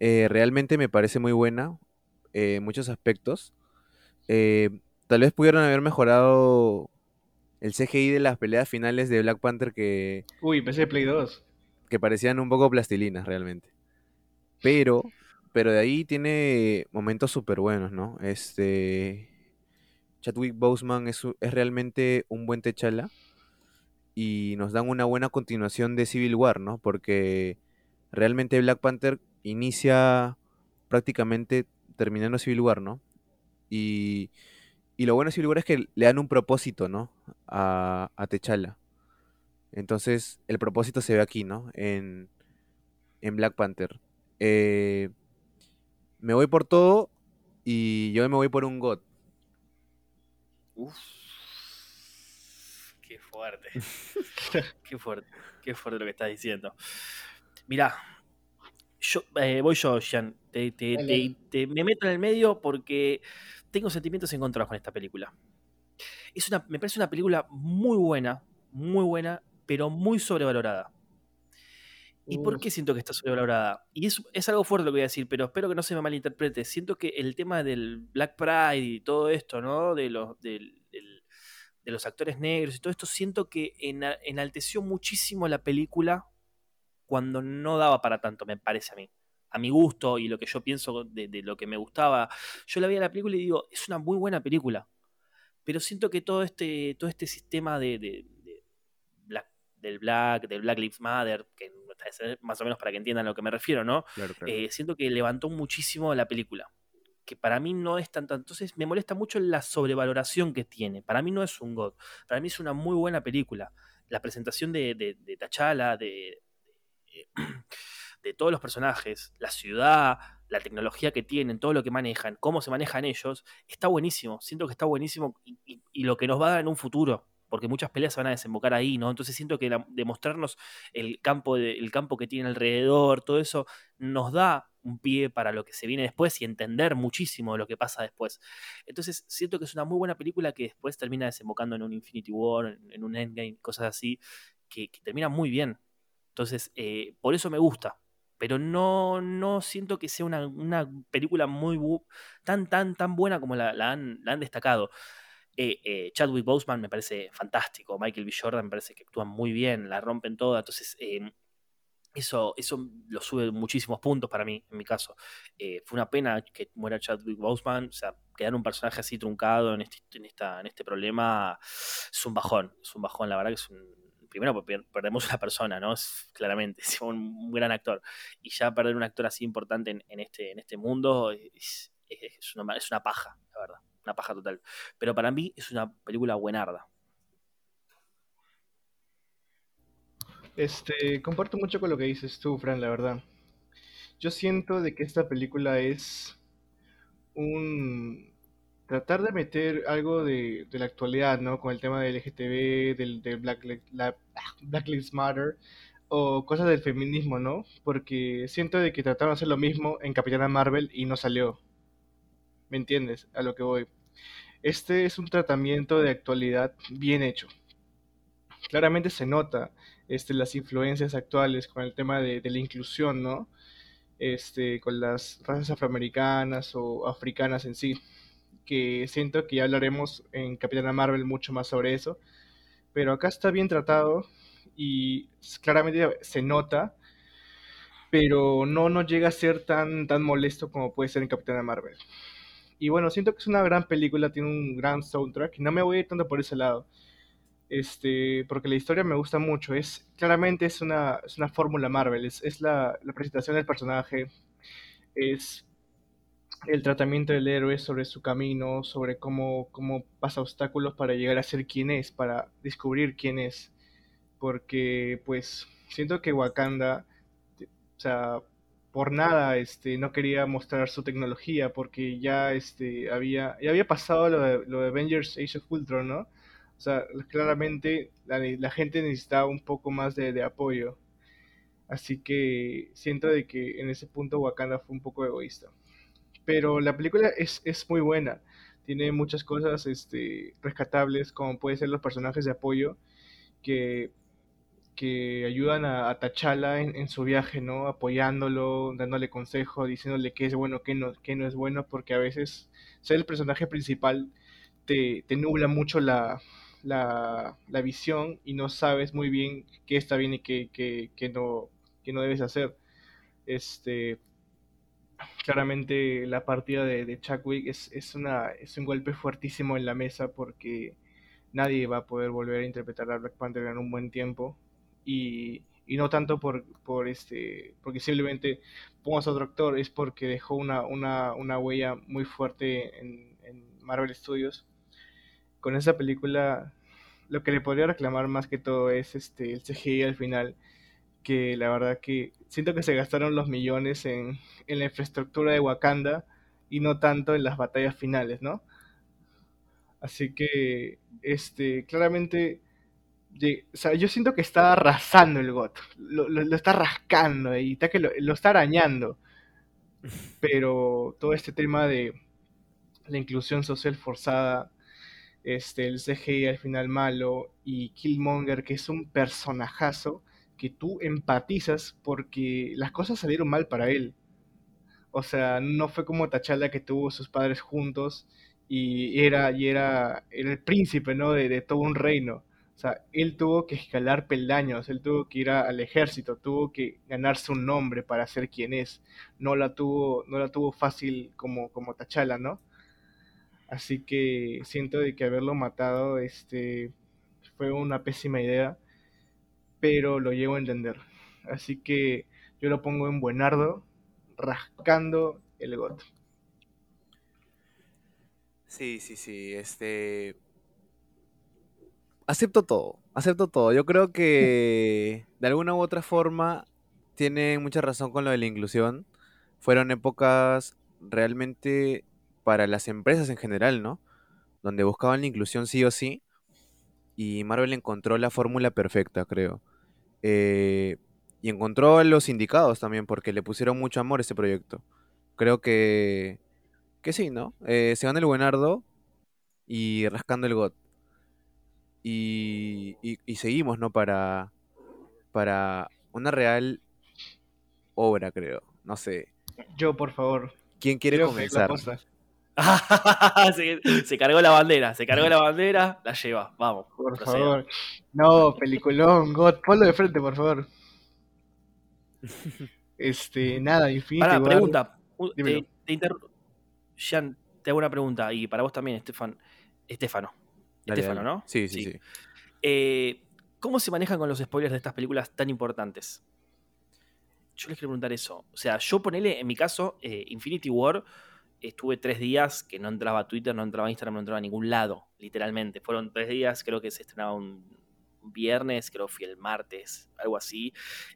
Eh, realmente me parece muy buena eh, en muchos aspectos. Eh, tal vez pudieron haber mejorado el CGI de las peleas finales de Black Panther que, Uy, PC Play 2. que parecían un poco plastilinas realmente. Pero, pero de ahí tiene momentos súper buenos, ¿no? Este. Chadwick Boseman es, es realmente un buen Techala. Y nos dan una buena continuación de Civil War, ¿no? Porque realmente Black Panther inicia prácticamente terminando Civil War, ¿no? Y, y lo bueno de Civil War es que le dan un propósito, ¿no? A, a T'Challa. Entonces, el propósito se ve aquí, ¿no? En, en Black Panther. Eh, me voy por todo y yo me voy por un God. Uf. Qué fuerte. qué fuerte. Qué fuerte lo que estás diciendo. Mirá, yo, eh, voy yo, Jean. Te, te- Dale, te- dale. te- me meto en el medio porque tengo sentimientos encontrados con esta película. Es una, me parece una película muy buena, muy buena, pero muy sobrevalorada. ¿Y por qué siento que está sobrevalorada? Y es, es algo fuerte lo que voy a decir, pero espero que no se me malinterprete. Siento que el tema del Black Pride y todo esto, ¿no? De los, del- del- de los actores negros y todo esto, siento que ena- enalteció muchísimo la película cuando no daba para tanto, me parece a mí. A mi gusto y lo que yo pienso de, de lo que me gustaba. Yo la vi a la película y digo, es una muy buena película. Pero siento que todo este, todo este sistema de, de- de Black- del Black, del Black Lives Matter, que más o menos para que entiendan a lo que me refiero, ¿no? Claro, claro. Eh, siento que levantó muchísimo la película. Que para mí no es tan tan- Entonces me molesta mucho la sobrevaloración que tiene. Para mí no es un God. Para mí es una muy buena película. La presentación de, de, de T'Challa, de, de, de todos los personajes, la ciudad, la tecnología que tienen, todo lo que manejan, cómo se manejan ellos, está buenísimo. Siento que está buenísimo y, lo que nos va a dar en un futuro. Porque muchas peleas se van a desembocar ahí, ¿no? Entonces siento que demostrarnos el campo, el campo que tiene alrededor, todo eso, nos da un pie para lo que se viene después y entender muchísimo lo que pasa después. Entonces, siento que es una muy buena película que después termina desembocando en un Infinity War, en, un Endgame, cosas así, que termina muy bien. Entonces, eh, por eso me gusta. Pero no, no siento que sea una, una película muy tan, tan, tan buena como la, la han, la han destacado. Eh, eh, Chadwick Boseman me parece fantástico. Michael B. Jordan me parece que actúan muy bien, la rompen toda. Entonces, eh, eso, eso lo sube muchísimos puntos para mí, en mi caso. Eh, fue una pena que muera Chadwick Boseman, o sea, quedar un personaje así truncado en este, en esta, en este problema es un bajón, es un bajón, la verdad que es un... Primero perdemos una persona, ¿no? Claramente, es un, gran actor. Y ya perder un actor así importante en, este, en este mundo es una, es una paja, la verdad. Una paja total. Pero para mí es una película buenarda. Este, comparto mucho con lo que dices tú, Fran, la verdad. Yo siento de que esta película es un tratar de meter algo de, la actualidad, ¿no? Con el tema del LGTB, del, Black Lives Matter, o cosas del feminismo, ¿no? Porque siento de que trataron de hacer lo mismo en Capitana Marvel y no salió. ¿Me entiendes? A lo que voy. Este es un tratamiento de actualidad bien hecho. Claramente se nota este, las influencias actuales con el tema de, de la inclusión, ¿no? Este, con las razas afroamericanas o africanas en sí, que siento que ya hablaremos en Capitana Marvel mucho más sobre eso, pero acá está bien tratado y claramente se nota, pero no nos llega a ser tan, tan molesto como puede ser en Capitana Marvel. Y bueno, siento que es una gran película, tiene un gran soundtrack, no me voy a ir tanto por ese lado este, porque la historia me gusta mucho. Es, claramente es una, es una fórmula Marvel, es, es la, la presentación del personaje, es el tratamiento del héroe sobre su camino, sobre cómo, cómo pasa obstáculos para llegar a ser quien es, para descubrir quién es. Porque, pues, siento que Wakanda, o sea, por nada, este, no quería mostrar su tecnología, porque ya, este, había, ya había pasado lo de, lo de Avengers Age of Ultron, ¿no? O sea, claramente la, gente necesitaba un poco más de, de apoyo. Así que siento de que en ese punto Wakanda fue un poco egoísta. Pero la película es, es muy buena. Tiene muchas cosas este, rescatables, como pueden ser los personajes de apoyo que, que ayudan a, a T'Challa en, en su viaje, ¿no? Apoyándolo, dándole consejo, diciéndole qué es bueno, qué no, qué no es bueno, porque a veces ser el personaje principal te, te nubla mucho la, la, la visión y no sabes muy bien qué está bien y qué, qué, qué no, qué no debes hacer. Este, claramente la partida de, de es, una, un golpe fuertísimo en la mesa porque nadie va a poder volver a interpretar a Black Panther en un buen tiempo y, no tanto por, por este porque simplemente pongas a otro actor es porque dejó una, una, una huella muy fuerte en, en, Marvel Studios. Con esa película, lo que le podría reclamar más que todo es este el CGI al final, que la verdad que siento que se gastaron los millones en, en la infraestructura de Wakanda y no tanto en las batallas finales, ¿no? Así que, este, claramente, o sea, yo siento que está arrasando el GOT, lo, lo, está rascando y está que lo, lo, está arañando. Pero todo este tema de la inclusión social forzada, este, el CGI al final malo y Killmonger, que es un personajazo que tú empatizas porque las cosas salieron mal para él. O sea, no fue como T'Challa que tuvo sus padres juntos y era, y era, el príncipe, ¿no? De, todo un reino. O sea, él tuvo que escalar peldaños, él tuvo que ir al ejército, tuvo que ganarse un nombre para ser quien es. No la tuvo, no la tuvo fácil como, como T'Challa, ¿no? Así que siento de que haberlo matado este, fue una pésima idea, pero lo llevo a entender. Así que yo lo pongo en buenardo, rascando el got. Sí, sí, sí, este... Acepto todo, acepto todo. Yo creo que de alguna u otra forma tiene mucha razón con lo de la inclusión. Fueron épocas realmente para las empresas en general, ¿no? Donde buscaban la inclusión sí o sí. Y Marvel encontró la fórmula perfecta, creo. Eh, y encontró a los indicados también, porque le pusieron mucho amor a este proyecto. Creo que que sí, ¿no? Eh, se gana el buenardo y rascando el got. Y, y, seguimos, ¿no? Para, para una real obra, creo. No sé. Yo, por favor. ¿Quién quiere comenzar? se, se, cargó la bandera, se cargó la bandera, la lleva, vamos. Por favor. No, peliculón, God, ponlo de frente, por favor. Este, nada, infinito. Para, pregunta. Te, te, Jean, te hago una pregunta, y para vos también, Estefan. Estefano. Estefano, ¿no? Sí, sí, sí. Eh, ¿Cómo se manejan con los spoilers de estas películas tan importantes? Yo les quiero preguntar eso. O sea, yo ponele, en mi caso, eh, Infinity War, estuve tres días que no entraba a Twitter, no entraba a Instagram, no entraba a ningún lado, literalmente. Fueron tres días, creo que se estrenaba un viernes, creo que fui el martes, algo así,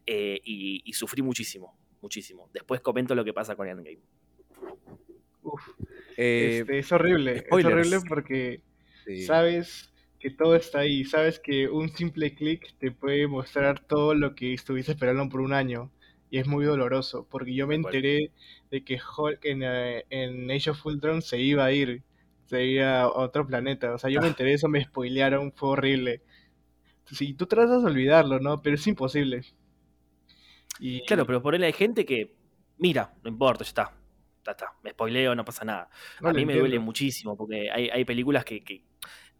eh, y, y, sufrí muchísimo, muchísimo. Después comento lo que pasa con Endgame. Eh, este, es horrible. Es horrible porque sabes que todo está ahí. Sabes que un simple clic te puede mostrar todo lo que estuviste esperando por un año. Y es muy doloroso. Porque yo me enteré de que Hulk en, eh, en Age of Ultron se iba a ir. Se iba a otro planeta. O sea, yo me ah. enteré de eso, me spoilearon. Fue horrible. Si tú tratas de olvidarlo, ¿no? Pero es imposible. Y... Claro, pero por él hay gente que, mira, no importa, ya está me spoileo, no pasa nada. a mí me duele muchísimo porque hay, películas que,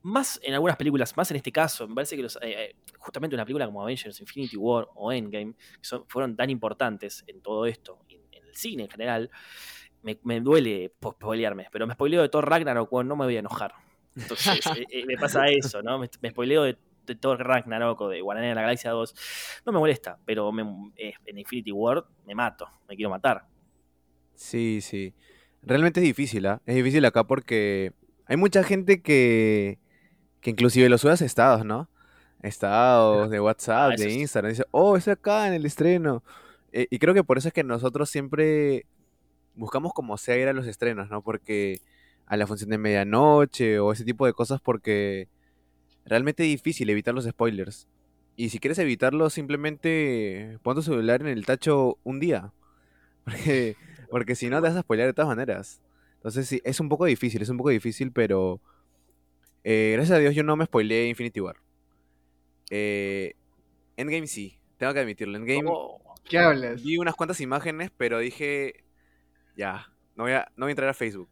más en algunas películas, más en este caso, me parece que los, eh, eh, justamente una película como Avengers, Infinity War o Endgame, que fueron tan importantes en todo esto, en, el cine en general, me, duele spoilearme, pero me spoileo de Thor Ragnarok, no me voy a enojar. Entonces, eh, me pasa eso, ¿no? Me, spoileo de, Thor Ragnarok o de Guardianes de la Galaxia 2, no me molesta, pero en Infinity War me mato, me quiero matar. Sí, sí. Realmente es difícil, ¿ah? Es difícil acá porque hay mucha gente que, que inclusive lo sube a estados, ¿no? Estados de WhatsApp, ah, de Instagram. Dice, oh, es acá en el estreno. Eh, y creo que por eso es que nosotros siempre buscamos como sea ir a los estrenos, ¿no? Porque a la función de medianoche o ese tipo de cosas porque realmente es difícil evitar los spoilers. Y si quieres evitarlo, simplemente pon tu celular en el tacho un día. Porque porque si no, te vas a spoiler de todas maneras. Entonces, sí, es un poco difícil, es un poco difícil, pero. Eh, gracias a Dios yo no me spoileé Infinity War. Eh, Endgame sí, tengo que admitirlo. Endgame. Oh, ¿Qué hablas? Vi unas cuantas imágenes, pero dije. Ya, no voy a, no voy a entrar a Facebook.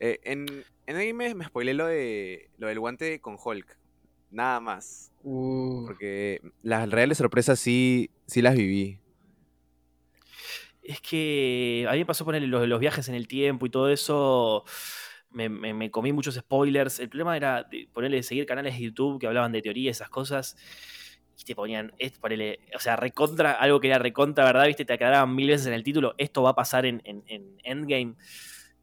Eh, en, Endgame me spoileé lo, de, lo del guante con Hulk. Nada más. Uh. Porque las reales sorpresas sí, sí las viví es que a mí me pasó ponerle los, los viajes en el tiempo y todo eso. Me, comí muchos spoilers. El problema era ponerle seguir canales de YouTube que hablaban de teoría, esas cosas. Y te ponían, es, ponerle, o sea, recontra, algo que era recontra, ¿verdad? Viste, te aclaraban mil veces en el título, esto va a pasar en, Endgame.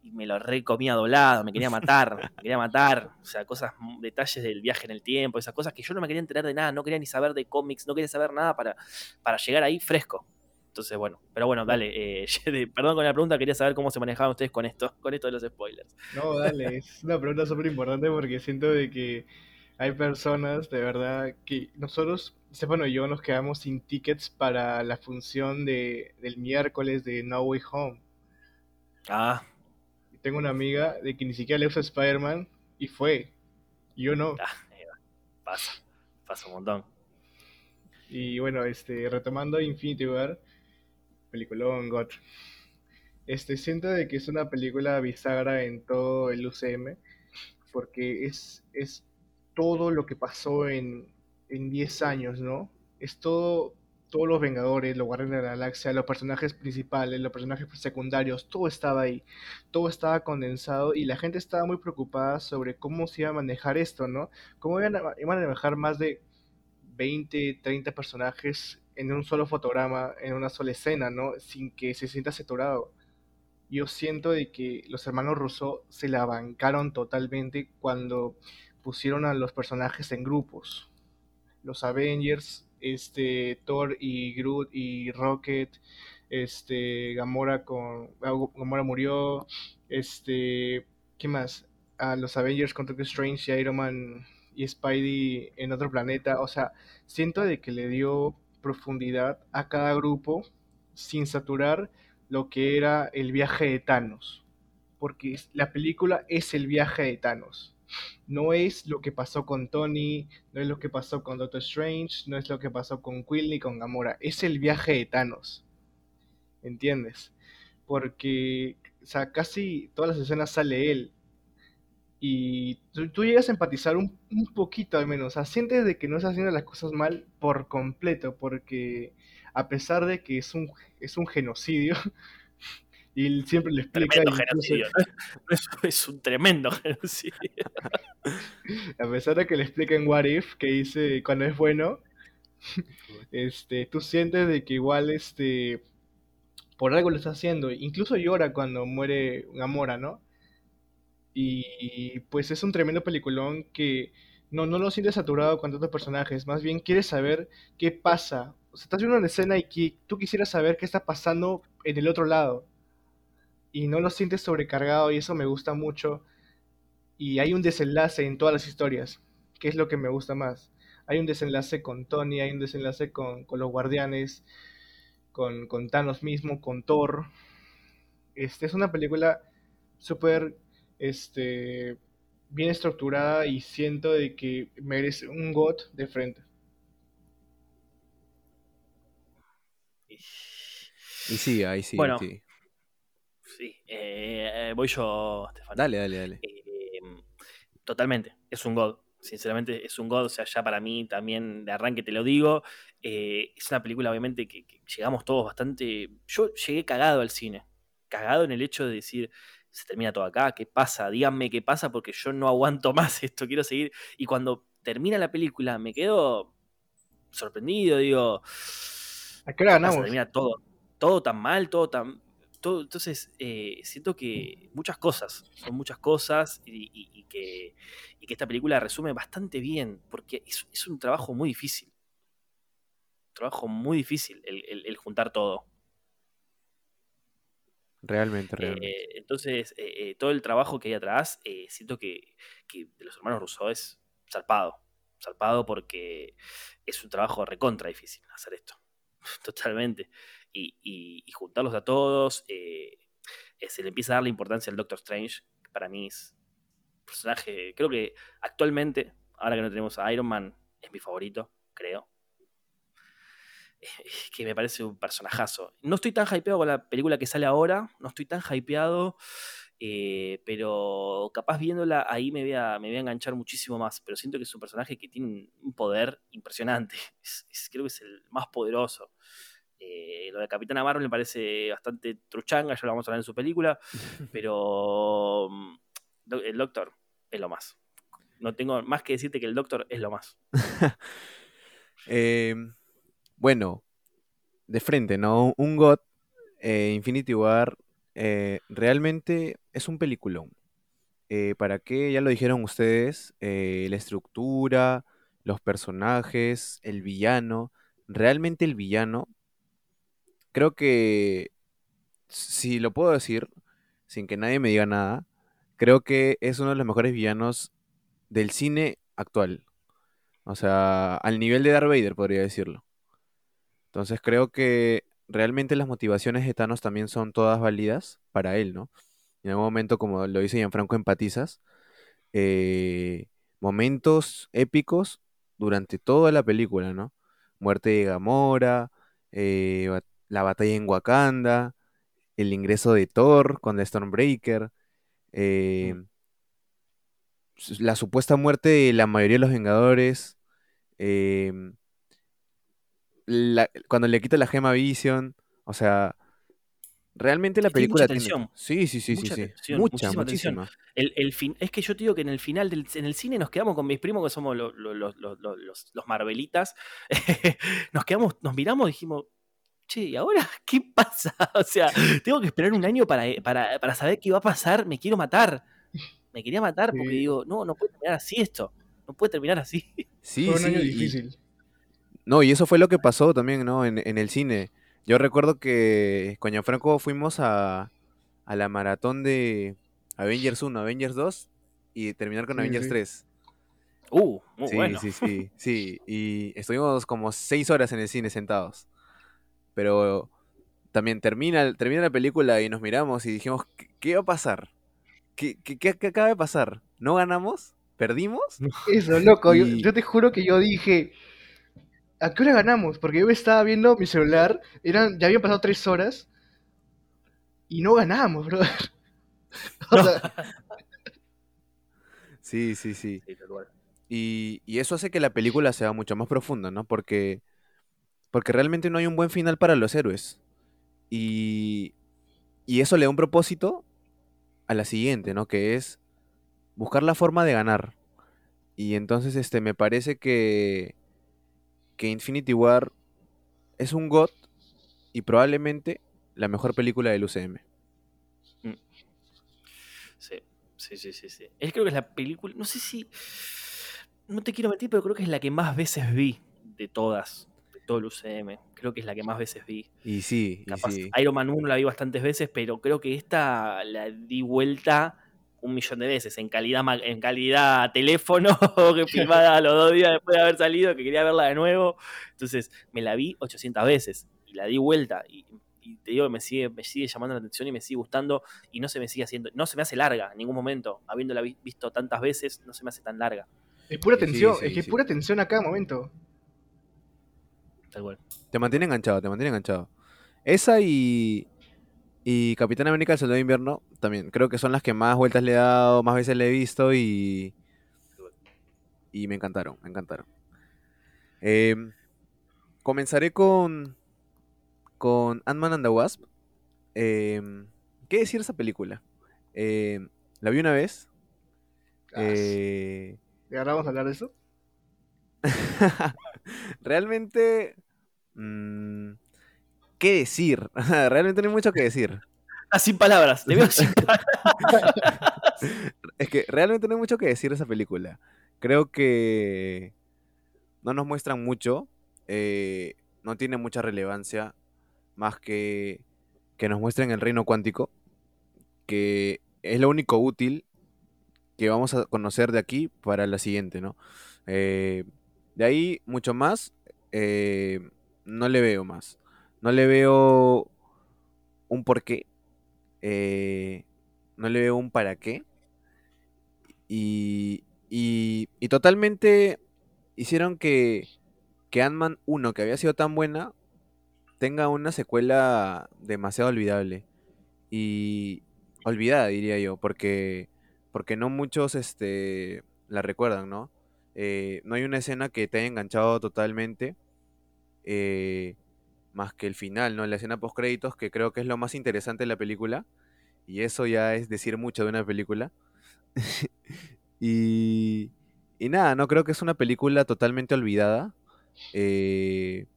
y me lo recomía doblado, me quería matar, me quería matar. O sea, cosas, detalles del viaje en el tiempo, esas cosas que yo no me quería enterar de nada, no quería ni saber de cómics, no quería saber nada para, para llegar ahí fresco. Entonces, bueno, pero bueno, dale, eh, perdón con la pregunta, quería saber cómo se manejaban ustedes con esto, con esto de los spoilers. No, dale, es una pregunta súper importante porque siento de que hay personas de verdad que nosotros, Stefano y yo, nos quedamos sin tickets para la función de, del miércoles de No Way Home. Ah. Tengo una amiga de que ni siquiera le usa Spider-Man y fue. Y yo no. Ah, pasa, pasa un montón. Y bueno, este, retomando Infinity War, peliculón God. Este, siento de que es una película bisagra en todo el UCM, porque es, es todo lo que pasó en, en 10 años, ¿no? Es todo, todos los Vengadores, los Guardianes de la Galaxia, los personajes principales, los personajes secundarios, todo estaba ahí, todo estaba condensado y la gente estaba muy preocupada sobre cómo se iba a manejar esto, ¿no? Cómo iban a, iban a manejar más de 20, 30 personajes en un solo fotograma, en una sola escena, ¿no? Sin que se sienta saturado. Yo siento de que los hermanos Rousseau se la bancaron totalmente cuando pusieron a los personajes en grupos. Los Avengers, este, Thor y Groot y Rocket, este, Gamora con, Gamora murió, este, ¿qué más? A los Avengers con Doctor Strange y Iron Man y Spidey en otro planeta, o sea, siento de que le dio profundidad a cada grupo sin saturar lo que era el viaje de Thanos. Porque la película es el viaje de Thanos. No es lo que pasó con Tony, no es lo que pasó con Doctor Strange, no es lo que pasó con Quill ni con Gamora. Es el viaje de Thanos. ¿Entiendes? Porque, o sea, casi todas las escenas sale él y tú, llegas a empatizar un, poquito al menos, o sea, sientes de que no estás haciendo las cosas mal por completo, porque a pesar de que es un, es un genocidio, y él siempre le explica... genocidio, es, un tremendo genocidio. a pesar de que le explica en What If, que dice cuando es bueno, este, tú sientes de que igual este, por algo lo está haciendo, incluso llora cuando muere Gamora, ¿no? Y pues es un tremendo peliculón que no, no lo sientes saturado con tantos personajes, más bien quieres saber qué pasa. O sea, estás viendo una escena y tú quisieras saber qué está pasando en el otro lado. Y no lo sientes sobrecargado y eso me gusta mucho. Y hay un desenlace en todas las historias, que es lo que me gusta más. Hay un desenlace con Tony, hay un desenlace con, los guardianes, con, con Thanos mismo, con Thor. Este es una película súper este, bien estructurada y siento de que merece un GOT de frente. Y sí, ahí sí. Bueno, sí, eh, voy yo, Stefano. Dale, dale, dale. Eh, totalmente, es un God. Sinceramente, es un God. O sea, ya para mí también de arranque te lo digo. Eh, es una película, obviamente, que, llegamos todos bastante. Yo llegué cagado al cine. Cagado en el hecho de decir, se termina todo acá, ¿qué pasa? Díganme qué pasa porque yo no aguanto más esto, quiero seguir. Y cuando termina la película me quedo sorprendido, digo... ¿A qué ganamos? Termina todo, todo tan mal, todo tan... Todo, entonces, eh, siento que muchas cosas, son muchas cosas y, que, que, esta película resume bastante bien, porque es, un trabajo muy difícil. Un trabajo muy difícil el juntar todo. Realmente, realmente. Eh, entonces, eh, eh, todo el trabajo que hay atrás, siento que, de los hermanos Rousseau es zarpado. Zarpado porque es un trabajo recontra difícil hacer esto. Totalmente. Y, juntarlos a todos, se le empieza a dar la importancia al Doctor Strange, que para mí es un personaje, creo que actualmente, ahora que no tenemos a Iron Man, es mi favorito, creo que me parece un personajazo. No estoy tan hypeado con la película que sale ahora, no estoy tan hypeado, eh, pero capaz viéndola ahí me voy, a, me voy a enganchar muchísimo más. Pero siento que es un personaje que tiene un, poder impresionante. creo que es el más poderoso. Eh, lo de Capitana Marvel me parece bastante truchanga, ya lo vamos a ver en su película, pero mm, el Doctor es lo más. No tengo más que decirte que el Doctor es lo más. eh, bueno, de frente, ¿no? Un God, eh, Infinity War, eh, realmente es un peliculón. Eh, ¿para qué? Ya lo dijeron ustedes, eh, la estructura, los personajes, el villano. Realmente el villano, creo que, si lo puedo decir, sin que nadie me diga nada, creo que es uno de los mejores villanos del cine actual. O sea, al nivel de Darth Vader, podría decirlo. Entonces creo que realmente las motivaciones de Thanos también son todas válidas para él, ¿no? En algún momento, como lo dice Gianfranco, empatizas. Eh, momentos épicos durante toda la película, ¿no? Muerte de Gamora, eh, la batalla en Wakanda, el ingreso de Thor con The Stormbreaker, eh, Mm. la supuesta muerte de la mayoría de los Vengadores, em, la- cuando le quita la gema Vision, o sea, realmente la Sí, tiene mucha película tiene... tensión. Sí, sí, sí, sí, Mucha sí. tensión, Mucha, muchísima tensión. muchísima. El, el fin, es que yo te digo que en el final del en el cine nos quedamos con mis primos, que somos lo- lo- lo- lo- lo- los, los Marvelitas. nos quedamos, nos miramos y dijimos, che, ¿y ahora qué pasa? O sea, tengo que esperar un año para, para, para saber qué va a pasar, me quiero matar. Me quería matar porque Sí. digo, no, no puede terminar así esto. No puede terminar así. Sí, Fue un sí, año y- difícil. No, y eso fue lo que pasó también, ¿no? En, en el cine. Yo recuerdo que con Franco fuimos a, a la maratón de Avengers 1, Avengers 2 y terminar con Sí, Avengers sí. 3. Uh, muy sí, bueno. sí, sí, sí. Y estuvimos como seis horas en el cine sentados. Pero también termina, termina la película y nos miramos y dijimos, ¿qué, qué va a pasar? ¿Qué, qué, qué- acaba de pasar? ¿No ganamos? ¿Perdimos? Eso, loco. Yo, te juro que yo dije, ¿a qué hora ganamos? Porque yo estaba viendo mi celular, eran, ya habían pasado tres horas y no ganamos, bro. o No. sea, Sí, sí, sí. Y, y eso hace que la película sea mucho más profunda, ¿no? Porque, porque realmente no hay un buen final para los héroes. Y, y eso le da un propósito a la siguiente, ¿no? Que es buscar la forma de ganar. Y entonces este, me parece que, que Infinity War es un GOT y probablemente la mejor película del UCM. Sí, sí, sí, sí, sí. Es creo que es la película, no sé si, no te quiero mentir, pero creo que es la que más veces vi de todas, de todo el UCM. Creo que es la que más veces vi. Y sí, y Capaz, sí. Iron Man 1 la vi bastantes veces, pero creo que esta la di vuelta un millón de veces, en calidad, en calidad teléfono, que filmada a los dos días después de haber salido, que quería verla de nuevo. Entonces, me la vi 800 veces y la di vuelta. Y, y te digo que me sigue, me sigue llamando la atención y me sigue gustando y no se me sigue haciendo, no se me hace larga en ningún momento. Habiéndola vi- visto tantas veces, no se me hace tan larga. es pura Sí, tensión, sí, es que es sí. pura tensión a cada momento. Tal cual. Te mantiene enganchado, te mantiene enganchado. Esa y, y Capitán América el Soldado de Invierno también. Creo que son las que más vueltas le he dado, más veces le he visto y, y me encantaron, me encantaron. Em, comenzaré con, con Ant-Man and the Wasp. Em, ¿Qué decir de esa película? Em, la vi una vez. Ah, eh, ¿Y ahora vamos a hablar de eso? realmente... mm, ¿Qué decir? Realmente no hay mucho que decir. Ah, sin palabras, te veo sin palabras. Es que realmente no hay mucho que decir de esa película. Creo que no nos muestran mucho. eh, no tiene mucha relevancia. Más que que nos muestren el reino cuántico. Que es lo único útil que vamos a conocer de aquí para la siguiente, ¿no? Eh, de ahí, mucho más. eh, no le veo más. No le veo un porqué. eh, no le veo un para qué. Y, y, y totalmente hicieron que, que Ant-Man 1, que había sido tan buena, tenga una secuela demasiado olvidable. Y olvidada, diría yo, porque, porque no muchos este, la recuerdan, ¿no? Eh, no hay una escena que te haya enganchado totalmente, eh, más que el final, ¿no? La escena post créditos, que creo que es lo más interesante de la película. Y eso ya es decir mucho de una película. y, y nada, no creo que es una película totalmente olvidada. Eh,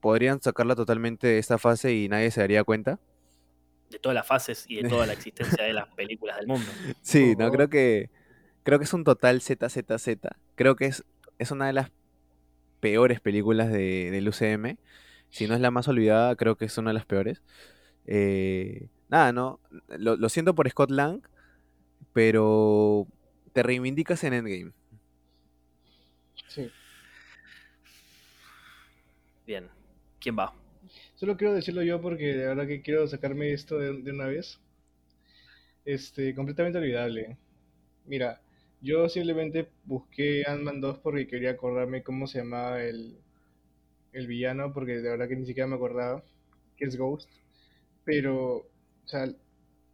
podrían sacarla totalmente de esta fase y nadie se daría cuenta. de todas las fases y de toda la existencia de las películas del mundo. Sí, no, creo que creo que es un total ZZZ. Creo que es, es una de las peores películas de, del UCM. Si no es la más olvidada, creo que es una de las peores. Eh, nada, no. Lo, lo siento por Scott Lang, pero te reivindicas en Endgame. Sí. Bien. ¿Quién va? Solo quiero decirlo yo porque de verdad que quiero sacarme esto de, de una vez. Este, completamente olvidable. Mira, yo simplemente busqué Ant-Man 2 porque quería acordarme cómo se llamaba el, el villano, porque de verdad que ni siquiera me acordaba, que es Ghost. Pero, o sea,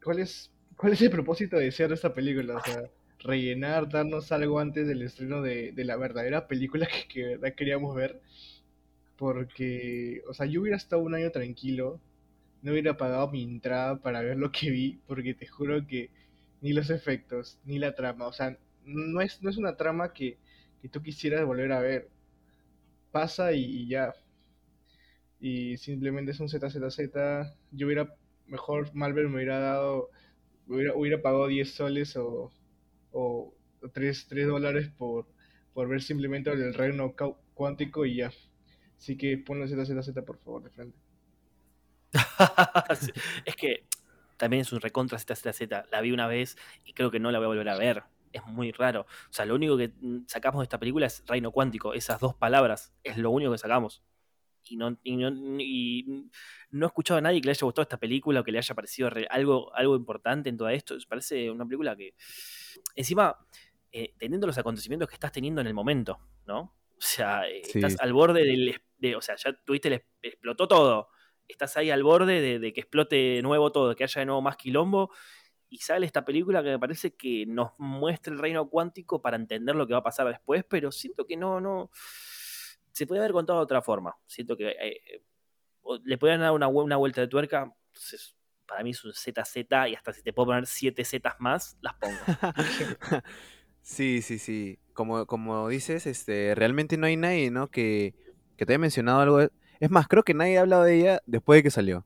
¿cuál es, cuál es el propósito de ser esta película? O sea, rellenar, darnos algo antes del estreno de, de la verdadera película que, que verdad queríamos ver. Porque, o sea, yo hubiera estado un año tranquilo, no hubiera pagado mi entrada para ver lo que vi, porque te juro que ni los efectos, ni la trama, o sea, no es, no es una trama que, que tú quisieras volver a ver. Pasa y, ya. Y simplemente es un ZZZ. Yo hubiera, mejor Marvel me hubiera dado, hubiera, hubiera pagado 10 soles o, o 3, 3 dólares por, por ver simplemente el reino cuántico y ya. Así que ponle ZZZ por favor de frente. Es que también es un recontra ZZZ. La vi una vez y creo que no la voy a volver a ver. Es muy raro. O sea, lo único que mm, sacamos de esta película es reino cuántico. Esas dos palabras es lo único que sacamos. Y no, y no, y no he escuchado a nadie que le haya gustado esta película o que le haya parecido re- algo, algo importante en todo esto. Parece una película que, encima, eh, teniendo los acontecimientos que estás teniendo en el momento, ¿no? O sea, eh, Sí. estás al borde del. de- o sea, ya tuviste, el, explotó todo estás ahí al borde de, de que explote de nuevo todo, que haya de nuevo más quilombo, y sale esta película que me parece que nos muestra el reino cuántico para entender lo que va a pasar después, pero siento que no, no, se puede haber contado de otra forma. Siento que eh, le podrían dar una, una vuelta de tuerca, para mí es un ZZ y hasta si te puedo poner 7 Z más, las pongo. Sí, sí, sí. Como, como dices, este, realmente no hay nadie, ¿no? Que, que te haya mencionado algo. de- Es más, creo que nadie ha hablado de ella después de que salió.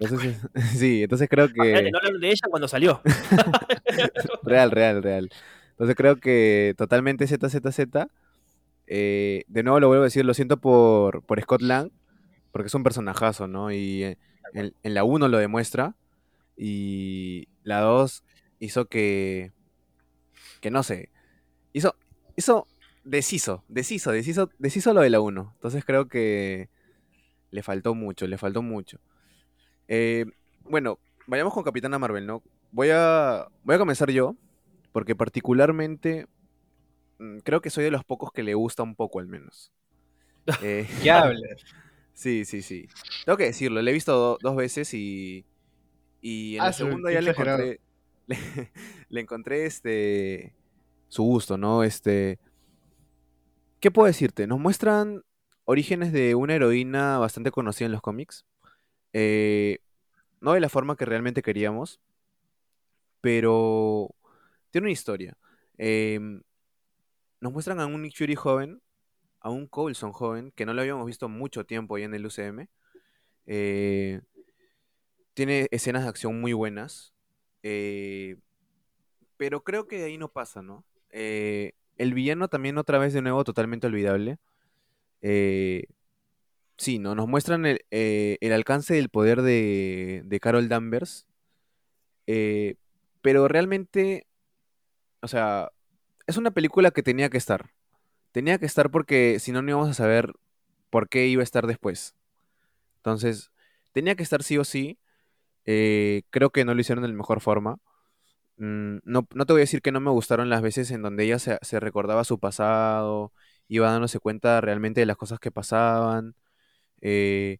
Entonces, sí, entonces creo Imagínate, que... no hablan de ella cuando salió. Real, real, real. Entonces creo que totalmente ZZZ. Eh, de nuevo lo vuelvo a decir, lo siento por, por Scott Lang, porque es un personajazo, ¿no? Y eh, en, en la 1 lo demuestra. Y la 2 hizo que. Que no sé. Hizo. Hizo. Deshizo, deshizo, deshizo, deshizo lo de la 1. Entonces creo que. Le faltó mucho, le faltó mucho. Eh, bueno, vayamos con Capitana Marvel, ¿no? Voy a. Voy a comenzar yo. Porque particularmente. mm, Creo que soy de los pocos que le gusta un poco al menos. Eh, ¿Qué hablas? Sí, sí, sí. Tengo que decirlo, le he visto do- dos veces y. Y en Ah, la segunda ya le encontré. Le, le encontré este. Su gusto, ¿no? Este. ¿Qué puedo decirte? Nos muestran orígenes de una heroína bastante conocida en los cómics. Eh, no de la forma que realmente queríamos. Pero. Tiene una historia. Em, nos muestran a un Nick Fury joven a un Coulson joven que no lo habíamos visto mucho tiempo ahí en el UCM. Eh, tiene escenas de acción muy buenas. eh, pero creo que ahí no pasa, ¿no? Eh, el villano también otra vez de nuevo totalmente olvidable. Sí, ¿no? Nos muestran el, eh, el alcance del poder de, de Carol Danvers. eh, pero realmente, o sea, es una película que tenía que estar. Tenía que estar porque si no, no íbamos a saber por qué iba a estar después. Entonces, tenía que estar sí o sí. Eh, creo que no lo hicieron de la mejor forma. Mm, no, no te voy a decir que no me gustaron las veces en donde ella se, se recordaba su pasado, iba dándose cuenta realmente de las cosas que pasaban, eh,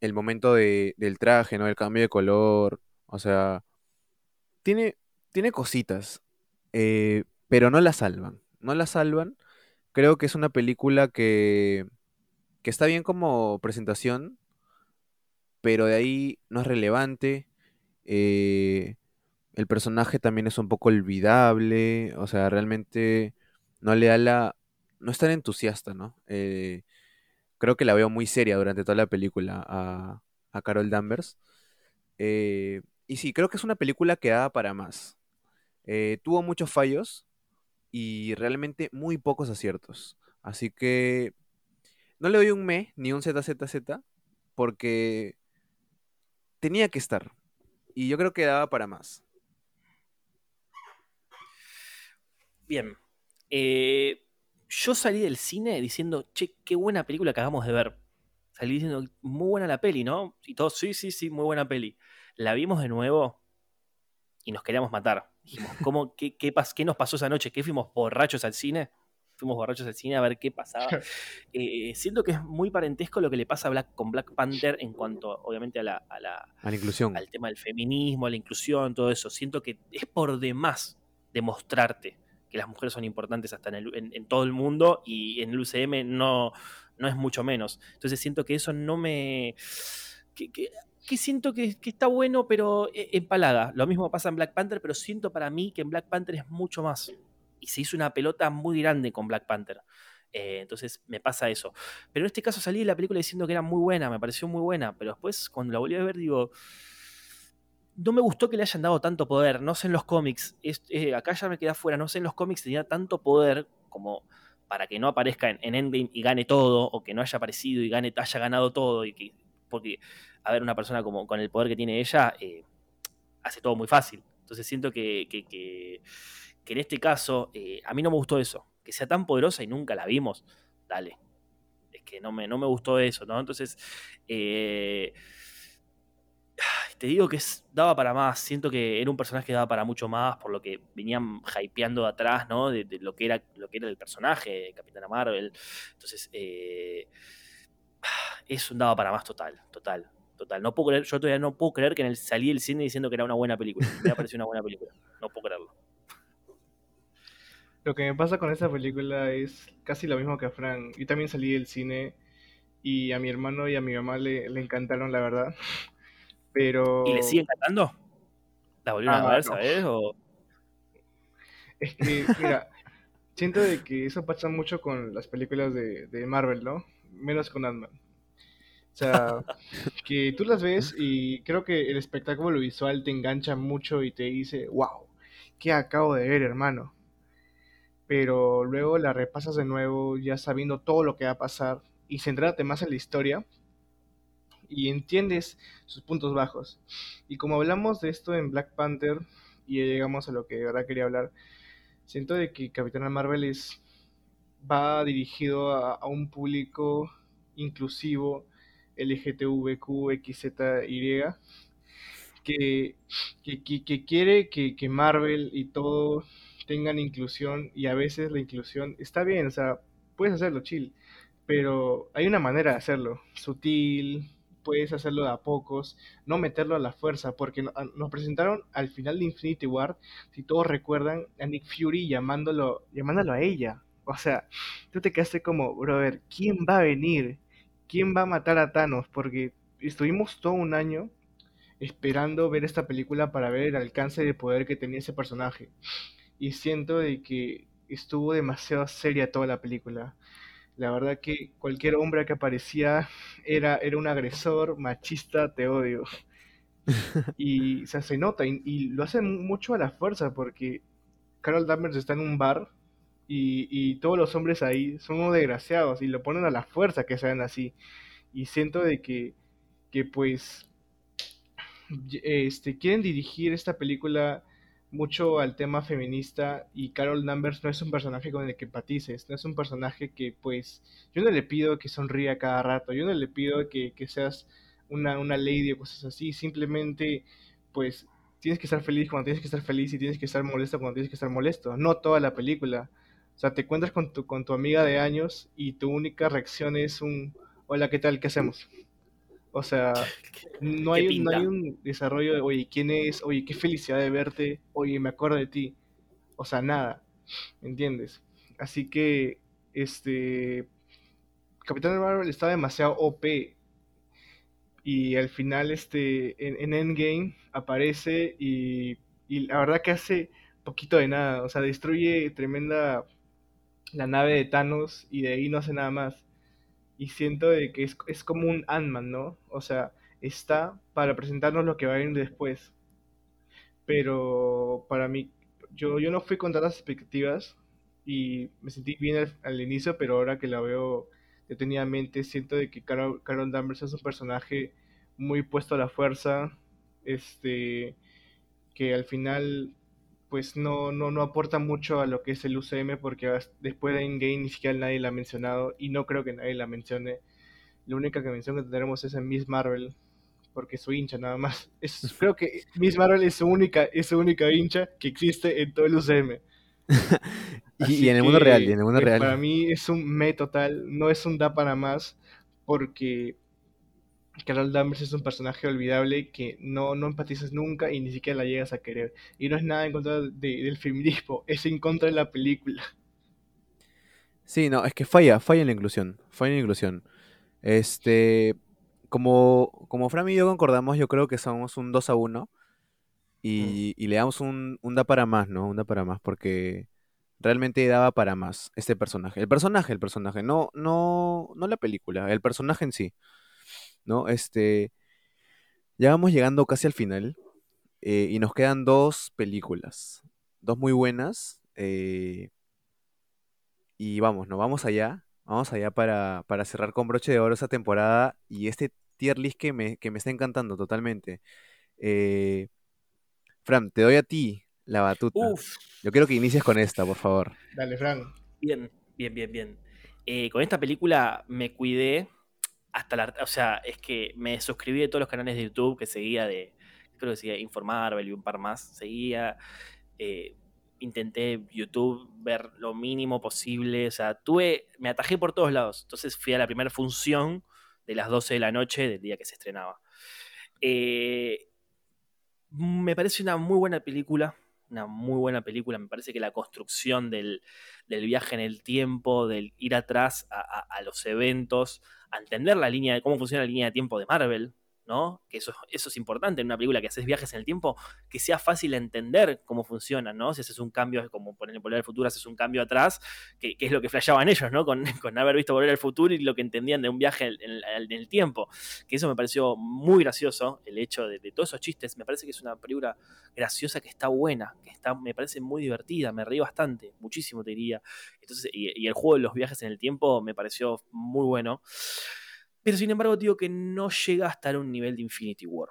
el momento de- del traje, ¿no? El cambio de color, o sea, tiene, tiene cositas, eh, pero no la salvan, no la salvan. Creo que es una película que, que está bien como presentación, pero de ahí no es relevante. eh, el personaje también es un poco olvidable, o sea, realmente no le da la... no es tan entusiasta, ¿no? Eh, creo que la veo muy seria durante toda la película a, a Carol Danvers. Eh, y sí, creo que es una película que da para más. Eh, tuvo muchos fallos y realmente muy pocos aciertos. Así que no le doy un me ni un ZZZ porque tenía que estar. Y yo creo que daba para más. Bien. Eh, yo salí del cine diciendo, che, qué buena película que acabamos de ver. Salí diciendo, muy buena la peli, ¿no? Y todos, sí, sí, sí, muy buena peli. La vimos de nuevo y nos queríamos matar. Dijimos, ¿cómo, qué, qué, qué nos pasó esa noche? ¿Qué fuimos borrachos al cine? Fuimos borrachos al cine a ver qué pasaba. Eh, siento que es muy parentesco lo que le pasa a Black, con Black Panther en cuanto, obviamente, a la, a la, A la inclusión. al tema del feminismo, a la inclusión, todo eso. Siento que es por demás demostrarte las mujeres son importantes hasta en, el- en- todo el mundo y en el UCM no, no es mucho menos. Entonces siento que eso no me... que, siento que, está bueno, pero e- empalaga. Lo mismo pasa en Black Panther, pero siento para mí que en Black Panther es mucho más. Y se hizo una pelota muy grande con Black Panther. Eh, entonces me pasa eso. Pero en este caso salí de la película diciendo que era muy buena, me pareció muy buena, pero después cuando la volví a ver digo, no me gustó que le hayan dado tanto poder, no sé en los cómics, es- eh, acá ya me quedé afuera, no sé en los cómics tenía tanto poder como para que no aparezca en, en Endgame y gane todo, o que no haya aparecido y gane, haya ganado todo, y que, porque, a ver, una persona como con el poder que tiene ella, eh, hace todo muy fácil. Entonces siento que, que- que- en este caso, eh, a mí no me gustó eso, que sea tan poderosa y nunca la vimos, dale. Es que no me, no me gustó eso, ¿no? Entonces, eh, te digo que es- daba para más. Siento que era un personaje que daba para mucho más, por lo que venían hypeando de atrás, ¿no? De, lo, que era, lo que era el personaje Capitana Marvel. Entonces, eh, eso daba para más total, total, total. No puedo creer, yo todavía no puedo creer que en el, salí del cine diciendo que era una buena película. Me ha parecido una buena película. No puedo creerlo. Lo que me pasa con esta película es casi lo mismo que a Fran. Yo también salí del cine y a mi hermano y a mi mamá le encantaron, la verdad. Pero ¿Y le siguen cantando? ¿La volvieron Ah, a ver, no. sabes? O... es que, mira, siento de que eso pasa mucho con las películas de, de Marvel, ¿no? Menos con Ant-Man. O sea, que tú las ves y creo que el espectáculo visual te engancha mucho y te dice, wow, ¿qué acabo de ver, hermano? Pero luego la repasas de nuevo ya sabiendo todo lo que va a pasar y centrándote más en la historia y entiendes sus puntos bajos. Y como hablamos de esto en Black Panther y llegamos a lo que de verdad quería hablar, siento de que Capitana Marvel es va dirigido a, un público inclusivo LGTBQ, XZY, que, que, que- que quiere que, que Marvel y todo tengan inclusión y a veces la inclusión está bien, o sea, puedes hacerlo chill, pero hay una manera de hacerlo, sutil, puedes hacerlo de a pocos, no meterlo a la fuerza, porque no- a- nos presentaron al final de Infinity War, si todos recuerdan, a Nick Fury llamándolo, llamándolo a ella. O sea, tú te quedaste como, brother, ¿quién va a venir? ¿Quién va a matar a Thanos? Porque estuvimos todo un año esperando ver esta película para ver el alcance de poder que tenía ese personaje. Y siento de que estuvo demasiado seria toda la película. La verdad que cualquier hombre que aparecía era, era un agresor, machista, te odio. Y o sea, se nota, y, y lo hacen mucho a la fuerza, porque Carol Danvers está en un bar y, y todos los hombres ahí son unos desgraciados y lo ponen a la fuerza que sean así. Y siento de que, que pues este, quieren dirigir esta película mucho al tema feminista y Carol Danvers no es un personaje con el que empatices, no es un personaje que pues yo no le pido que sonría cada rato, yo no le pido que, que seas una, una lady o cosas así, simplemente pues tienes que estar feliz cuando tienes que estar feliz y tienes que estar molesto cuando tienes que estar molesto, no toda la película. O sea, te encuentras con tu, con tu amiga de años y tu única reacción es un hola, ¿qué tal? ¿Qué hacemos? O sea, no ¿Qué hay, un- no hay un desarrollo de, oye, ¿quién es? Oye, qué felicidad de verte. Oye, me acuerdo de ti. O sea, nada. ¿Me entiendes? Así que, este, Capitán Marvel está demasiado OP. Y al final, este, en, en Endgame aparece y, y la verdad que hace poquito de nada. O sea, destruye tremenda la nave de Thanos y de ahí no hace nada más. Y siento de que es, es como un Ant-Man, ¿no? O sea, está para presentarnos lo que va a venir después. Pero para mí, yo, yo no fui con tantas expectativas y me sentí bien al, inicio, pero ahora que la veo detenidamente, siento de que Carol, Carol Danvers es un personaje muy puesto a la fuerza, este, que al final pues no, no, no aporta mucho a lo que es el UCM porque después de Endgame ni siquiera nadie la ha mencionado y no creo que nadie la mencione. La única que mención que tendremos es en Miss Marvel porque es su hincha nada más. Es, creo que Miss Marvel es su única, es su única hincha que existe en todo el UCM. y, en el mundo real, y en el mundo pues, real. Para mí es un me total, no es un da para más porque Carol Danvers es un personaje olvidable que no, no empatizas nunca y ni siquiera la llegas a querer. Y no es nada en contra del feminismo, es en contra de la película. Sí, no, es que falla, falla en la inclusión, falla en la inclusión. Este, como, como Fran y yo concordamos, yo creo que somos un 2 a 1 y, y le damos un, un da para más, ¿no? Un da para más, porque realmente daba para más este personaje. El personaje, el personaje, no, no, no la película, el personaje en sí. ¿No? Este, ya vamos llegando casi al final eh, y nos quedan dos películas, dos muy buenas. Eh, y vamos, ¿no? Vamos allá, vamos allá para, para cerrar con broche de oro esa temporada y este tier list que me, que me está encantando totalmente. Eh, Fran, te doy a ti la batuta. Yo quiero que inicies con esta, por favor. Dale, Fran. Bien, bien, bien, bien. con esta película me cuidé hasta la, o sea, es que me suscribí de todos los canales de YouTube que seguía de, creo que seguía Informar, y un par más, seguía, eh, intenté YouTube ver lo mínimo posible, o sea, tuve, me atajé por todos lados, entonces fui a la primera función de las 12 de la noche del día que se estrenaba. Eh, me parece una muy buena película, una muy buena película. Me parece que la construcción del, viaje en el tiempo, del ir atrás a, los eventos, a entender la línea de cómo funciona la línea de tiempo de Marvel, ¿no? Que eso, eso es importante en una película que haces viajes en el tiempo, que sea fácil entender cómo funciona, ¿no? Si haces un cambio, como poner Volver al Futuro, haces un cambio atrás, que, es lo que flasheaban ellos, ¿no? Con, con, haber visto Volver al Futuro y lo que entendían de un viaje en, el tiempo. Que eso me pareció muy gracioso, el hecho de, todos esos chistes. Me parece que es una película graciosa que está buena, que está, me parece muy divertida, me reí bastante, muchísimo te diría. Entonces, y, y el juego de los viajes en el tiempo me pareció muy bueno. Pero sin embargo, digo que no llega a estar a un nivel de Infinity War.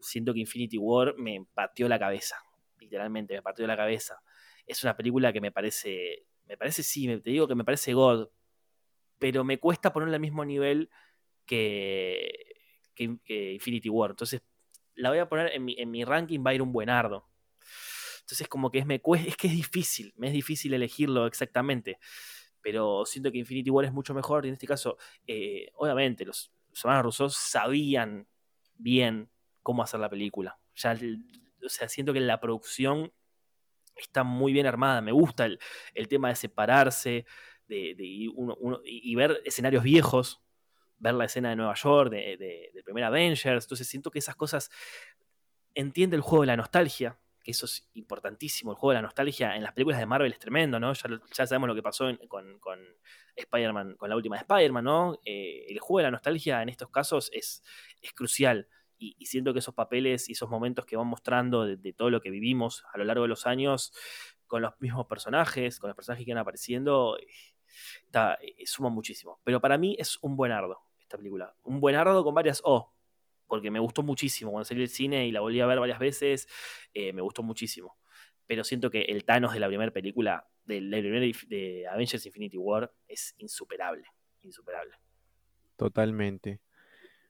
Siento que Infinity War me pateó la cabeza. Literalmente, me partió la cabeza. Es una película que me parece. Me parece, sí, te digo que me parece God. Pero me cuesta ponerla al mismo nivel que, que, Infinity War. Entonces, la voy a poner en mi, ranking, va a ir un buenardo. Entonces, como que es que es difícil, me es difícil elegirlo exactamente pero siento que Infinity War es mucho mejor. Y en este caso, eh, obviamente, los, hermanos rusos sabían bien cómo hacer la película. Ya, o sea, siento que la producción está muy bien armada. Me gusta el, tema de separarse de, y ver escenarios viejos, ver la escena de Nueva York, de, del primer Avengers. Entonces siento que esas cosas entiende el juego de la nostalgia que eso es importantísimo, el juego de la nostalgia en las películas de Marvel es tremendo, ¿no? Ya, sabemos lo que pasó con, con Spider-Man, con la última de Spider-Man, ¿no? Eh, el juego de la nostalgia en estos casos es, es crucial. Y, siento que esos papeles y esos momentos que van mostrando de, todo lo que vivimos a lo largo de los años, con los mismos personajes, con los personajes que van apareciendo, está, eh, suma muchísimo. Pero para mí es un buen ardo esta película. Un buen ardo con varias O porque me gustó muchísimo. Cuando salí del cine y la volví a ver varias veces, eh, me gustó muchísimo. Pero siento que el Thanos de la primera película, de, la primera de Avengers Infinity War, es insuperable. Insuperable. Totalmente.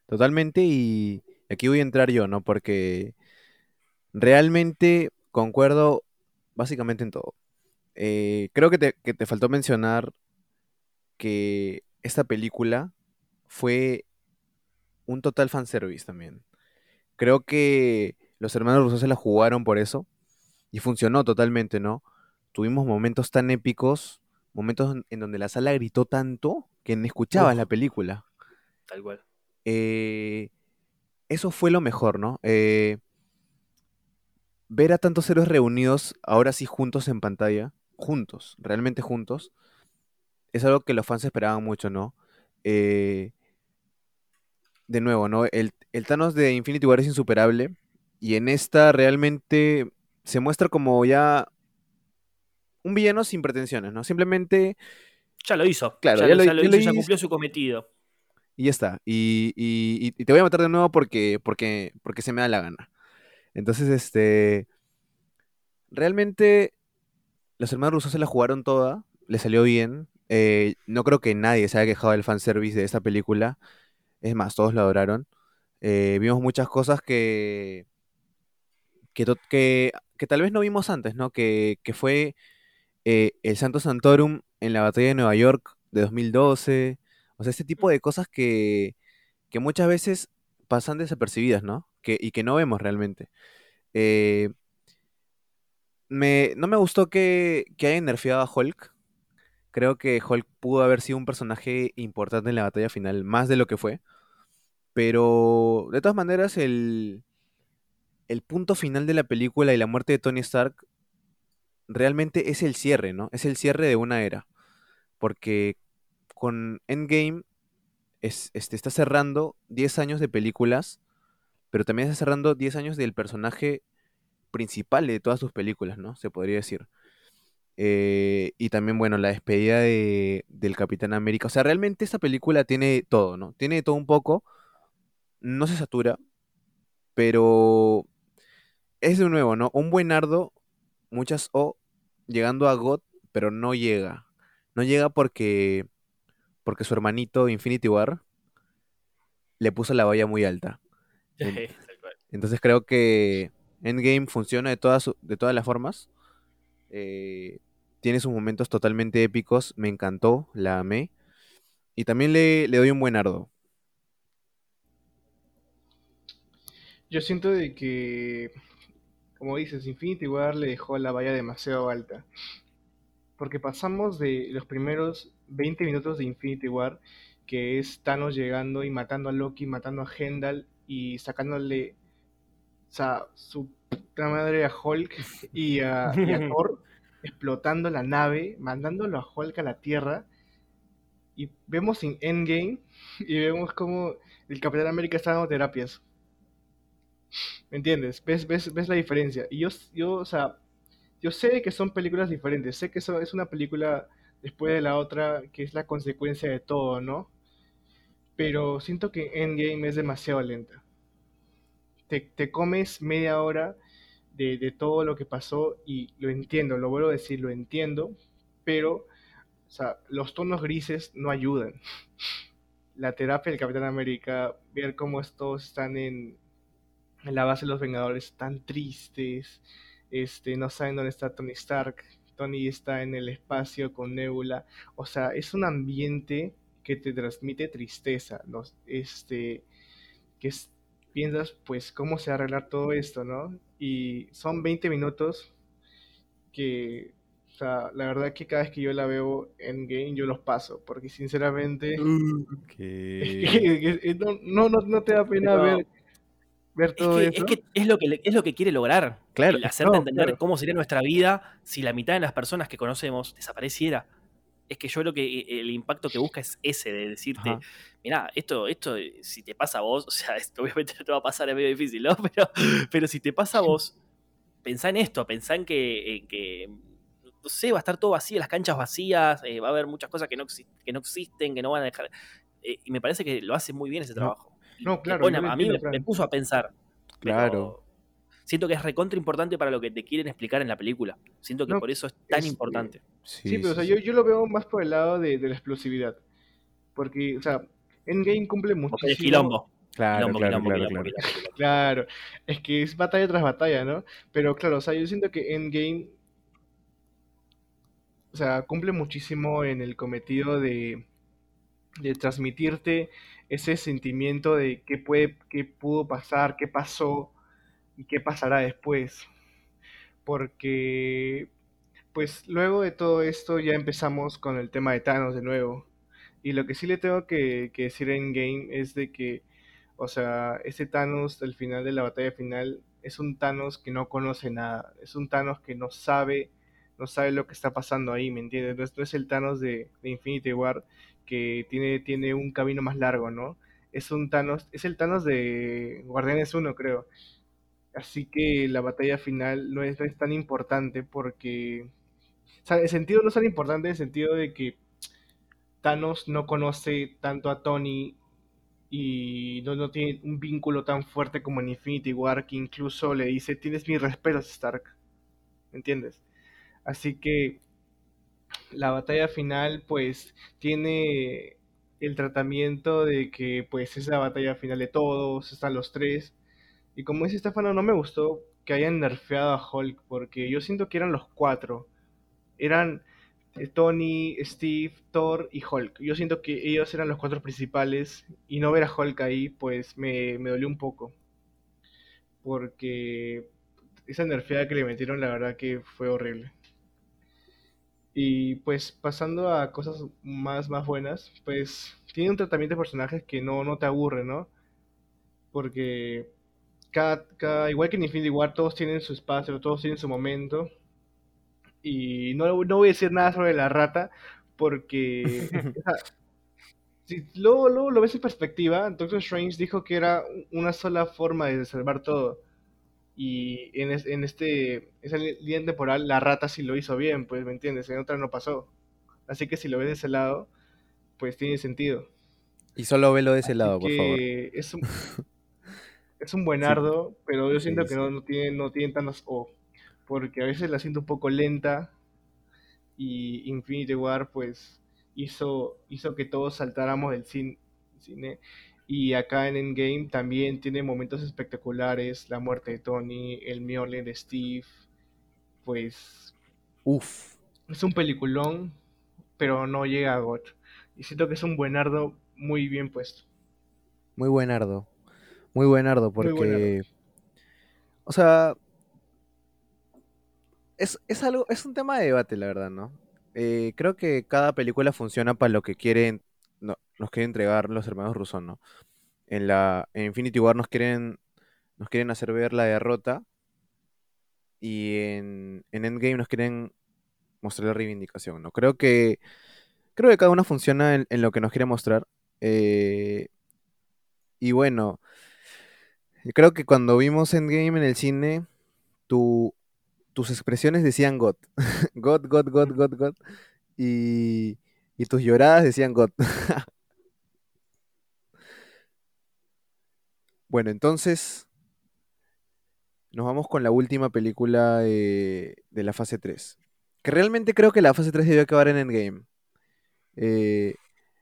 Totalmente. Y aquí voy a entrar yo, ¿no? Porque realmente concuerdo básicamente en todo. Eh, creo que te, que te faltó mencionar que esta película fue un total fanservice también. Creo que los hermanos rusos se la jugaron por eso y funcionó totalmente, ¿no? Tuvimos momentos tan épicos, momentos en donde la sala gritó tanto que no escuchabas la película. Tal cual. Eh, eso fue lo mejor, ¿no? Eh, ver a tantos héroes reunidos, ahora sí juntos en pantalla, juntos, realmente juntos, es algo que los fans esperaban mucho, ¿no? Eh, de nuevo, ¿no? El, el Thanos de Infinity War es insuperable. Y en esta realmente se muestra como ya un villano sin pretensiones, ¿no? Simplemente. Ya lo hizo. Claro, ya, ya lo, ya lo ya lo hizo, ya hizo. cumplió su cometido. Y ya está. Y, y- y te voy a matar de nuevo porque, porque, porque se me da la gana. Entonces, este. Realmente, los hermanos rusos se la jugaron toda. Le salió bien. eh, no creo que nadie se haya quejado del fanservice de esta película. Es más, todos lo adoraron. Eh, vimos muchas cosas que, que, que, que tal vez no vimos antes, ¿no? Que, que fue eh, el Santo Santorum en la batalla de Nueva York de 2012. O sea, este tipo de cosas que, que muchas veces pasan desapercibidas, ¿no? Que, y que no vemos realmente. Eh, me, no me gustó que, que hayan nerfeado a Hulk. Creo que Hulk pudo haber sido un personaje importante en la batalla final, más de lo que fue. Pero, de todas maneras, el, el punto final de la película y la muerte de Tony Stark realmente es el cierre, ¿no? Es el cierre de una era. Porque con Endgame es, este, está cerrando 10 años de películas, pero también está cerrando 10 años del personaje principal de todas sus películas, ¿no? Se podría decir. Eh, y también, bueno, la despedida de, del Capitán América. O sea, realmente esta película tiene todo, ¿no? Tiene todo un poco. No se satura, pero es de nuevo, ¿no? Un buenardo, muchas O, llegando a God, pero no llega. No llega porque, porque su hermanito Infinity War le puso la valla muy alta. Entonces creo que Endgame funciona de todas, de todas las formas. Eh, tiene sus momentos totalmente épicos. Me encantó, la amé. Y también le, le doy un buen ardo. Yo siento de que, como dices, Infinity War le dejó la valla demasiado alta. Porque pasamos de los primeros 20 minutos de Infinity War, que es Thanos llegando y matando a Loki, matando a Heimdall y sacándole o sea, su puta madre a Hulk y a, y a Thor, explotando la nave, mandándolo a Hulk a la Tierra. Y vemos en Endgame y vemos como el Capitán América está dando terapias. ¿Me entiendes? ¿Ves, ves, ves la diferencia? Y yo, yo, o sea, yo sé que son películas diferentes, sé que eso es una película después de la otra que es la consecuencia de todo, ¿no? Pero siento que Endgame es demasiado lenta. Te, comes media hora de, de todo lo que pasó y lo entiendo, lo vuelvo a decir, lo entiendo, pero, los tonos grises no ayudan. La terapia del Capitán América, ver cómo estos están en, en la base de los Vengadores tan tristes, este, no saben dónde está Tony Stark, Tony está en el espacio con Nebula, o sea, es un ambiente que te transmite tristeza, ¿no? este, que es, piensas, pues, cómo se va a arreglar todo esto, ¿no? Y son 20 minutos que, o sea, la verdad que cada vez que yo la veo en game yo los paso, porque sinceramente... que- no, no, no, no te da pena Pero- ver, ver Es todo que, eso. es, que es lo que es lo que quiere lograr. Claro, El hacerte no, entender claro. cómo sería nuestra vida si la mitad de las personas que conocemos desapareciera. Es que yo creo que eh, el impacto que busca es ese, de decirte, Ajá. mirá, esto, esto, si te pasa a vos, o sea, esto obviamente no te va a pasar, es medio difícil, ¿no? Pero, pero si te pasa a vos, pensá en esto, pensá en que, en que, no sé, va a estar todo vacío, las canchas vacías, eh, va a haber muchas cosas que no, que no existen, que no van a dejar. eh, y me parece que lo hace muy bien ese No. trabajo. No, te claro, pone- lo a mí me, puso a pensar. Claro. Siento que es recontra importante para lo que te quieren explicar en la película. Siento que No, por eso es tan es, eh, importante. Sí, pero o sea, yo, yo lo veo más por el lado de, de la explosividad. Porque, o sea, Endgame cumple Porque es muchísimo. quilombo. Claro, quilombo, claro, quilombo, claro, quilombo, claro. Claro, es que es batalla tras batalla, ¿no? Pero claro, o sea, yo siento que Endgame, o sea, cumple muchísimo en el cometido de, de transmitirte ese sentimiento de qué puede, qué pudo pasar, qué pasó y qué pasará después. Porque, pues luego de todo esto ya empezamos con el tema de Thanos de nuevo. Y lo que sí le tengo que, que decir en game es de que, o sea, ese Thanos del final de la batalla final es un Thanos que no conoce nada. Es un Thanos que no sabe, no sabe lo que está pasando ahí, ¿me entiendes? No es, no es el Thanos de, de Infinity War que tiene, tiene un camino más largo, ¿no? es un Thanos, es el Thanos de Guardianes 1, creo. Así que la batalla final no es, tan importante porque... O sea, el sentido no es tan importante en el sentido de que Thanos no conoce tanto a Tony y no, no tiene un vínculo tan fuerte como en Infinity War que incluso le dice, tienes mis respetos, Stark. ¿Me entiendes? Así que la batalla final pues tiene el tratamiento de que pues es la batalla final de todos, están los tres. Y como dice Stefano, no me gustó que hayan nerfeado a Hulk porque yo siento que eran los cuatro. Eran eh, Tony, Steve, Thor y Hulk. Yo siento que ellos eran los cuatro principales y no ver a Hulk ahí pues me, me dolió un poco. Porque esa nerfeada que le metieron la verdad que fue horrible. Y pues pasando a cosas más, más buenas, pues tiene un tratamiento de personajes que no, no te aburre, ¿no? Porque cada, cada, igual que en Infinity War, todos tienen su espacio, todos tienen su momento. Y no, no voy a decir nada sobre la rata, porque si luego, luego lo ves en perspectiva, Doctor Strange dijo que era una sola forma de salvar todo. Y en, es- en este, esa línea temporal, la rata sí lo hizo bien, pues, ¿me entiendes? En otra no pasó. Así que si lo ves de ese lado, pues tiene sentido. Y solo velo de ese Así lado, por favor. es un, es un Sí, buenardo, pero yo siento sí, que sí. no, no tiene, no tiene tantas O. Porque a veces la siento un poco lenta y Infinity War, pues, hizo, hizo que todos saltáramos del cin- cine. Y acá en Endgame también tiene momentos espectaculares, la muerte de Tony, el Mjolnir de Steve, pues Uf. es un peliculón, pero no llega a GOT. Y siento que es un buenardo muy bien puesto. Muy buenardo. Muy buenardo, Muy buenardo. porque. O sea. Es, es algo. Es un tema de debate, la verdad, ¿no? Eh, creo que cada película funciona para lo que quieren. No, nos quieren entregar los hermanos Russo, ¿no? En la. En Infinity War nos quieren. Nos quieren hacer ver la derrota. Y en, en Endgame nos quieren mostrar la reivindicación, ¿no? Creo que. Creo que cada una funciona en, en lo que nos quiere mostrar. Eh, y bueno. Yo creo que cuando vimos Endgame en el cine, tu, tus expresiones decían God. God, God, God, God, God. Y, y tus lloradas decían God. Bueno, entonces nos vamos con la última película de, de la fase 3. Que realmente creo que la fase 3 debió acabar en Endgame. Eh,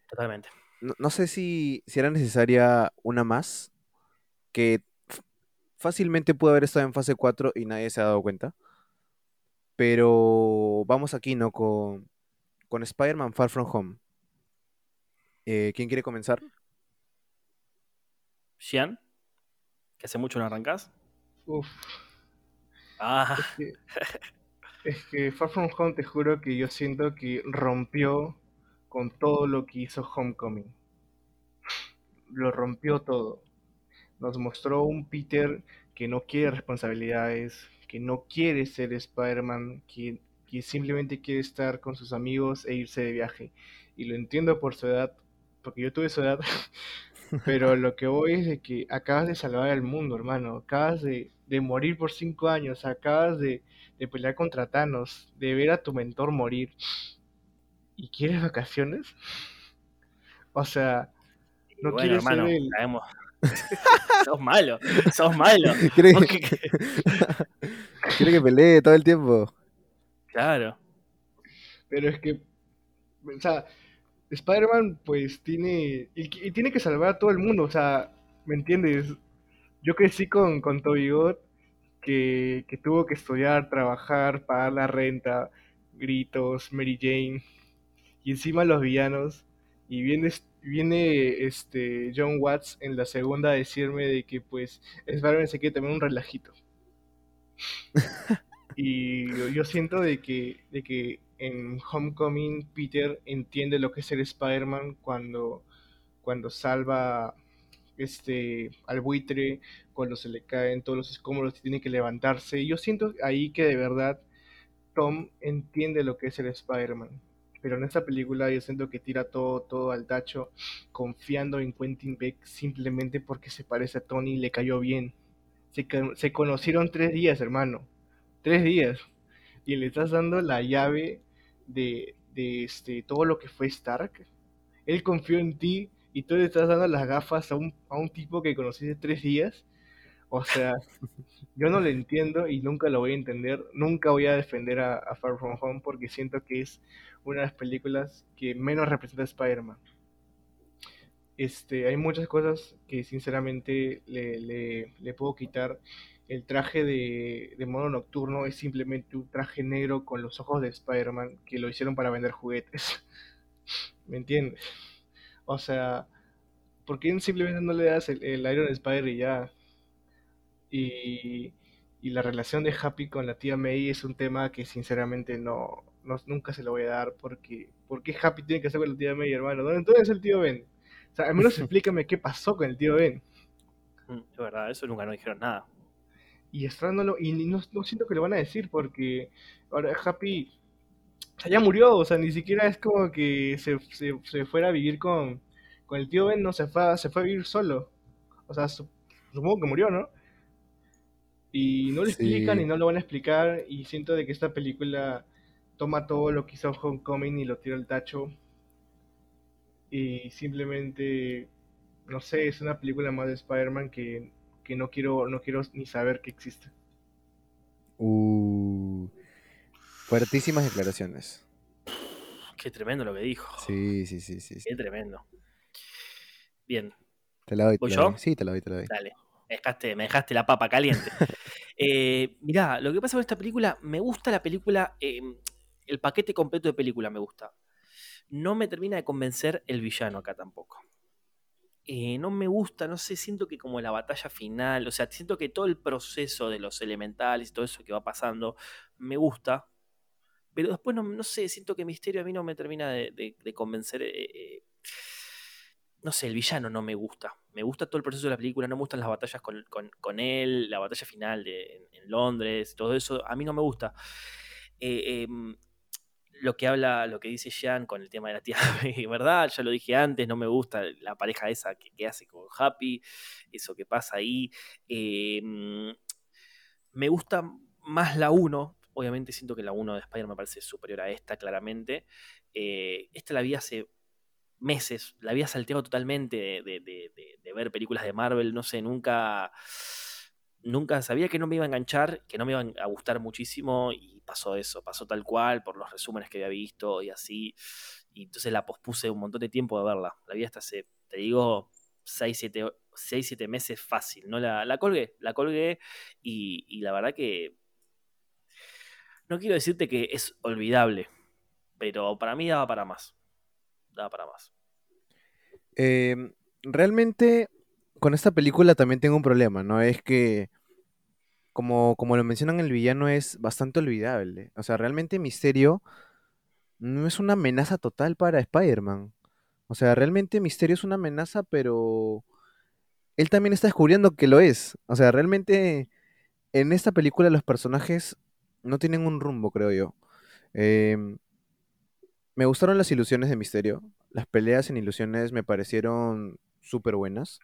Totalmente. no, no sé si, si era necesaria una más, que fácilmente pudo haber estado en fase 4 y nadie se ha dado cuenta. Pero vamos aquí, ¿no? Con, con Spider-Man Far From Home. Eh, ¿quién quiere comenzar? Xian, que hace mucho no arrancás. Uf, Ah, es que, es que Far From Home te juro que yo siento que rompió con todo lo que hizo Homecoming. Lo rompió todo. Nos mostró un Peter que no quiere responsabilidades, que no quiere ser Spider-Man, que, que simplemente quiere estar con sus amigos e irse de viaje. Y lo entiendo por su edad, porque yo tuve su edad, pero lo que voy es de que acabas de salvar al mundo, hermano. Acabas de, de morir por cinco años, acabas de, de pelear contra Thanos, de ver a tu mentor morir. ¿Y quieres vacaciones? O sea, no bueno, quieres ser hermano, el... caemos. sos malo, sos malo. ¿Quiere, que- quiere que pelee todo el tiempo? Claro. Pero es que, o sea, Spider-Man pues tiene, y, y tiene que salvar a todo el mundo, o sea, ¿me entiendes? Yo crecí con, con Toby God, que, que tuvo que estudiar, trabajar, pagar la renta, gritos, Mary Jane, y encima los villanos, y viene, es- viene este John Watts en la segunda a decirme de que pues Spider-Man se quiere también un relajito. Y yo, yo siento de que, de que en Homecoming Peter entiende lo que es ser Spider-Man cuando, cuando salva este, al buitre, cuando se le caen todos los escombros y tiene que levantarse. Y yo siento ahí que de verdad Tom entiende lo que es ser Spider-Man. Pero en esta película yo siento que tira todo, todo al tacho, confiando en Quentin Beck simplemente porque se parece a Tony y le cayó bien. Se, se conocieron tres días, hermano. Tres días. Y le estás dando la llave de, de este, todo lo que fue Stark. Él confió en ti y tú le estás dando las gafas a un, a un tipo que conociste tres días. O sea, yo no lo entiendo y nunca lo voy a entender. Nunca voy a defender a, Far From Home porque siento que es una de las películas que menos representa a Spider-Man. Este, hay muchas cosas que sinceramente le, le, puedo quitar. El traje de, de, modo nocturno es simplemente un traje negro con los ojos de Spider-Man que lo hicieron para vender juguetes. ¿Me entiendes? O sea, ¿por qué simplemente no le das el Iron Spider y ya? Y, la relación de Happy con la tía May es un tema que sinceramente no, nunca se lo voy a dar porque ¿por qué Happy tiene que hacer con la tía May, hermano? ¿Dónde entonces el tío Ben? O sea, al menos explícame qué pasó con el tío Ben. Mm, es verdad, eso nunca nos dijeron nada. Y Strand y no, siento que lo van a decir porque ahora Happy ya murió, o sea, ni siquiera es como que se, se, fuera a vivir con, con el tío Ben, no se fue, se fue a vivir solo. O sea, supongo que murió, ¿no? Y no lo explican y no lo van a explicar. Y siento de que esta película toma todo lo que hizo Homecoming y lo tira al tacho. Y simplemente, no sé, es una película más de Spider-Man que, no, quiero, no quiero ni saber que existe. Uh, fuertísimas declaraciones. Qué tremendo lo que dijo. Sí, sí, sí, sí. Qué tremendo. Bien. ¿Te la doy? yo? Sí, te la doy, te la doy. Dale me dejaste, la papa caliente. eh, mirá, lo que pasa con esta película, me gusta la película, em, el paquete completo de película me gusta. No me termina de convencer el villano acá tampoco. Eh, no me gusta, no sé, siento que como la batalla final, o sea, siento que todo el proceso de los elementales y todo eso que va pasando, me gusta, pero después no, sé, siento que Misterio a mí no me termina de, convencer. Eh, eh, no sé, el villano no me gusta. Me gusta todo el proceso de la película, no me gustan las batallas con, él, la batalla final de, en, Londres, todo eso, a mí no me gusta. Eh, em, lo que habla, lo que dice Jean con el tema de la tía, ¿verdad? Ya lo dije antes, no me gusta la pareja esa que, hace con Happy, eso que pasa ahí. Em, me gusta más la 1, obviamente siento que la 1 de Spider me parece superior a esta, claramente. Eh, esta la vi hace meses, la había salteado totalmente de, ver películas de Marvel, no sé, nunca, nunca sabía que no me iba a enganchar, que no me iban a gustar muchísimo y pasó eso, pasó tal cual por los resúmenes que había visto y así, y entonces la pospuse un montón de tiempo de verla, la vi hasta hace, te digo, 6, 7, meses fácil, ¿no? La, la colgué, la colgué y la verdad que... No quiero decirte que es olvidable, pero para mí daba para más para más. Em, realmente, con esta película también tengo un problema, ¿no? Es que, como, como lo mencionan, el villano es bastante olvidable. O sea, realmente Misterio no es una amenaza total para Spider-Man. O sea, realmente Misterio es una amenaza, pero él también está descubriendo que lo es. O sea, realmente en esta película los personajes no tienen un rumbo, creo yo. Eh, me gustaron las ilusiones de Misterio. Las peleas en ilusiones me parecieron súper buenas.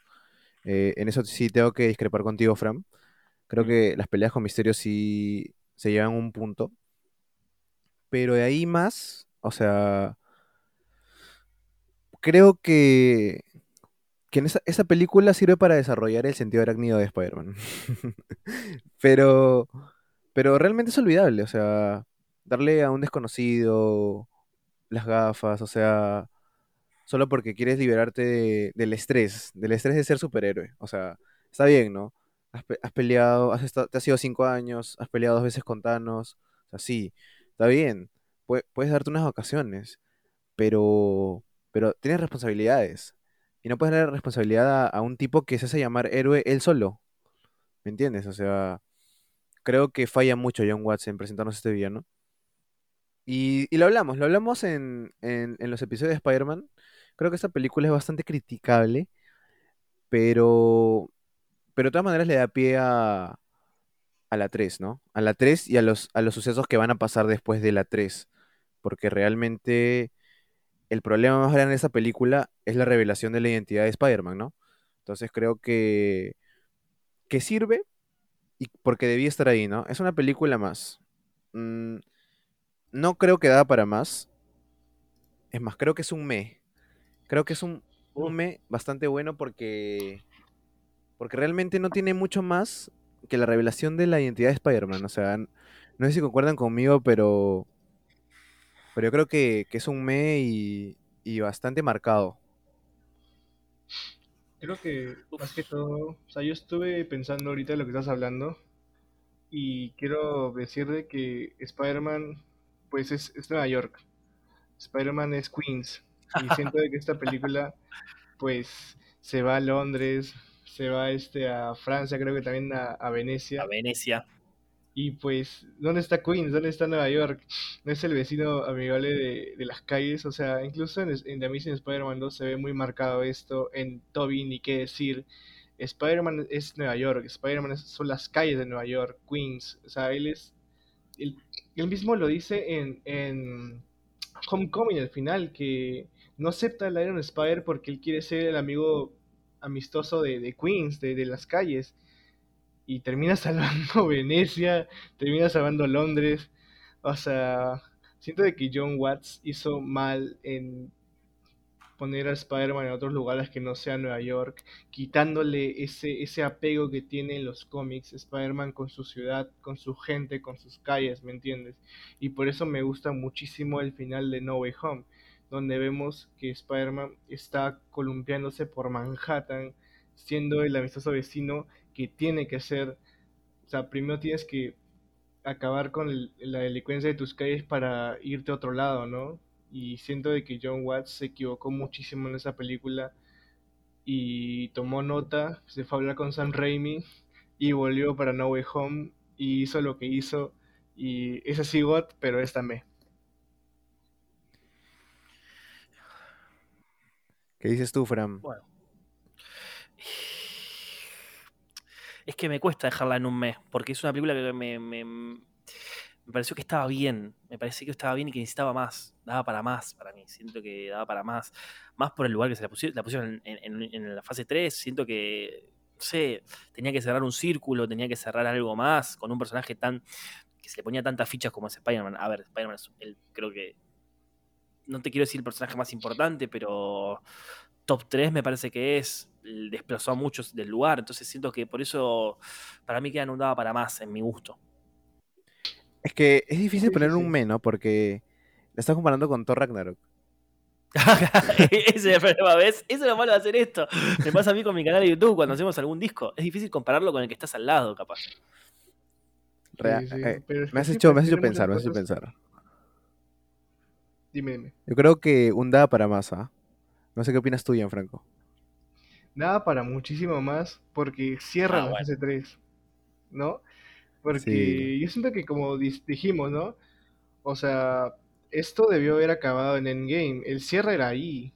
Eh, en eso sí tengo que discrepar contigo, Fran. Creo que las peleas con Misterio sí se llevan un punto. Pero de ahí más, o sea, creo que, que en esa, esa película sirve para desarrollar el sentido arácnido de Spider-Man. pero, pero realmente es olvidable, o sea, darle a un desconocido las gafas, o sea, solo porque quieres liberarte del estrés, del estrés de ser superhéroe. O sea, está bien, ¿no? Has, peleado, has te has ido cinco años, has peleado dos veces con Thanos, o sea, sí, está bien, puedes darte unas vacaciones, pero, pero tienes responsabilidades. Y no puedes darle responsabilidad a, un tipo que se hace llamar héroe él solo. ¿Me entiendes? O sea, creo que falla mucho John Watts en presentarnos este villano. Y, lo hablamos, lo hablamos en, los episodios de Spider-Man. Creo que esta película es bastante criticable, pero, pero de todas maneras le da pie a, a la 3, ¿no? A la 3 y a los, a los sucesos que van a pasar después de la 3. porque realmente el problema más grande de esta película es la revelación de la identidad de Spider-Man, ¿no? Entonces creo que, que sirve y porque debía estar ahí, ¿no? Es una película más. Mm, no creo que da para más. Es más, creo que es un me. Creo que es un, un me bastante bueno porque porque realmente no tiene mucho más que la revelación de la identidad de Spider-Man. O sea, no sé si concuerdan conmigo, pero. Pero yo creo que, es un me y, y, bastante marcado. Creo que, más que todo, o sea, yo estuve pensando ahorita lo que estás hablando. Y quiero decirle que Spider-Man, pues es, es Nueva York. Spider-Man es Queens. Y siento que esta película, pues, se va a Londres, se va este a Francia, creo que también a, Venecia. A Venecia. Y pues, ¿dónde está Queens? ¿Dónde está Nueva York? No es el vecino amigable de, las calles. O sea, incluso en, en The Amazing Spider-Man 2 se ve muy marcado esto. En Toby, ni qué decir. Spider-Man es Nueva York. Spider-Man son las calles de Nueva York, Queens. O sea, él es. Él, mismo lo dice en, en Homecoming al final, que no acepta el Iron Spider porque él quiere ser el amigo amistoso de, Queens, de, las calles, y termina salvando Venecia, termina salvando Londres. O sea, siento de que John Watts hizo mal en poner a Spider-Man en otros lugares que no sea Nueva York, quitándole ese, ese apego que tiene en los cómics, Spider-Man con su ciudad, con su gente, con sus calles, ¿me entiendes? Y por eso me gusta muchísimo el final de No Way Home, donde vemos que Spider-Man está columpiándose por Manhattan, siendo el amistoso vecino que tiene que ser, o sea, primero tienes que acabar con la delincuencia de tus calles para irte a otro lado, ¿no? Y siento de que John Watts se equivocó muchísimo en esa película y tomó nota, se fue a hablar con Sam Raimi y volvió para No Way Home y hizo lo que hizo y es así God, pero esta me. ¿Qué dices tú, Fran? Bueno. Es que me cuesta dejarla en un mes, porque es una película que me, me, pareció que estaba bien. Me pareció que estaba bien y que necesitaba más. Daba para más para mí. Siento que daba para más. Más por el lugar que se la pusieron, la pusieron en, la fase 3. Siento que, no sé, tenía que cerrar un círculo, tenía que cerrar algo más con un personaje tan que se le ponía tantas fichas como es Spider-Man. A ver, Spider-Man es el, creo que no te quiero decir el personaje más importante, pero top 3 me parece que es. Desplazó a muchos del lugar, entonces siento que por eso para mí queda inundada para más en mi gusto. Es que es difícil poner un menos Porque la estás comparando con Thor Ragnarok. Ese es el problema, ¿ves? Eso es lo malo de hacer esto. Me pasa a mí con mi canal de YouTube cuando hacemos algún disco. Es difícil compararlo con el que estás al lado, capaz. Eh, me has hecho, me has hecho pensar, me has hecho pensar. Dime, dime. Yo creo que un da para más, ¿ah? No sé qué opinas tú, Franco. Nada para muchísimo más, porque cierra ah, la fase 3, ¿no? Porque yo siento que como dijimos, ¿no? O sea, esto debió haber acabado en Endgame. El cierre era ahí.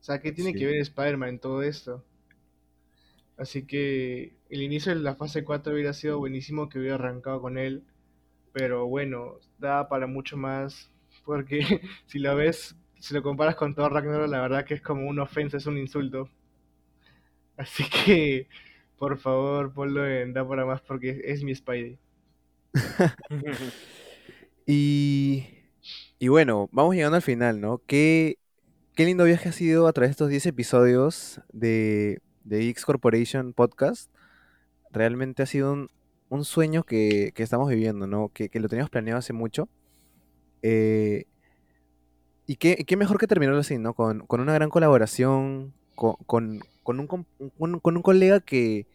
O sea, ¿qué tiene que ver Spider-Man en todo esto? Así que el inicio de la fase 4 hubiera sido buenísimo que hubiera arrancado con él. Pero bueno, da para mucho más porque si lo ves, si lo comparas con todo Ragnarok, la verdad que es como una ofensa, es un insulto. Así que, por favor, ponlo en Da para más porque es mi Spidey. y, y bueno, vamos llegando al final, ¿no? Qué, qué lindo viaje ha sido a través de estos 10 episodios de, de X Corporation Podcast. Realmente ha sido un, un sueño que, que, estamos viviendo, ¿no? Que, que, lo teníamos planeado hace mucho. Eh, y qué, qué, mejor que terminarlo así, ¿no? Con, una gran colaboración, con, con, un, con, un, colega que,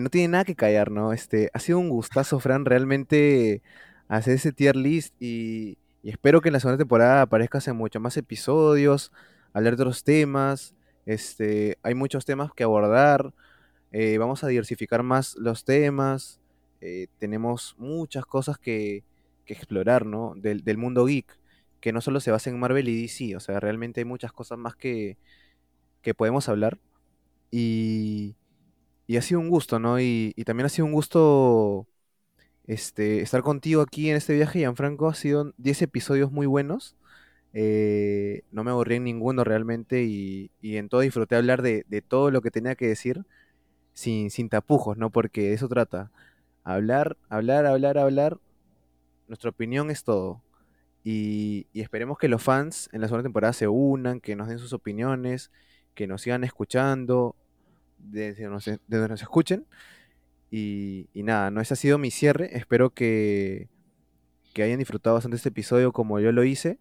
no tiene nada que callar, ¿no? Este, ha sido un gustazo, Fran, realmente hacer ese tier list y, espero que en la segunda temporada aparezcan muchos más episodios, hablar de otros temas. Este, hay muchos temas que abordar. Eh, vamos a diversificar más los temas. Eh, tenemos muchas cosas que, que explorar, ¿no? Del, del, mundo geek, que no solo se basa en Marvel y DC, o sea, realmente hay muchas cosas más que, que podemos hablar. Y, y ha sido un gusto, ¿no? Y, y también ha sido un gusto este, estar contigo aquí en este viaje, Gianfranco. Ha sido 10 episodios muy buenos. Eh, no me aburrí en ninguno realmente y, y en todo disfruté hablar de, de todo lo que tenía que decir sin, sin tapujos, ¿no? Porque de eso trata. Hablar, hablar, hablar, hablar. Nuestra opinión es todo. Y, y esperemos que los fans en la segunda temporada se unan, que nos den sus opiniones, que nos sigan escuchando, desde donde nos, de donde nos escuchen. Y, y nada, no ese ha sido mi cierre. Espero que, que hayan disfrutado bastante este episodio como yo lo hice.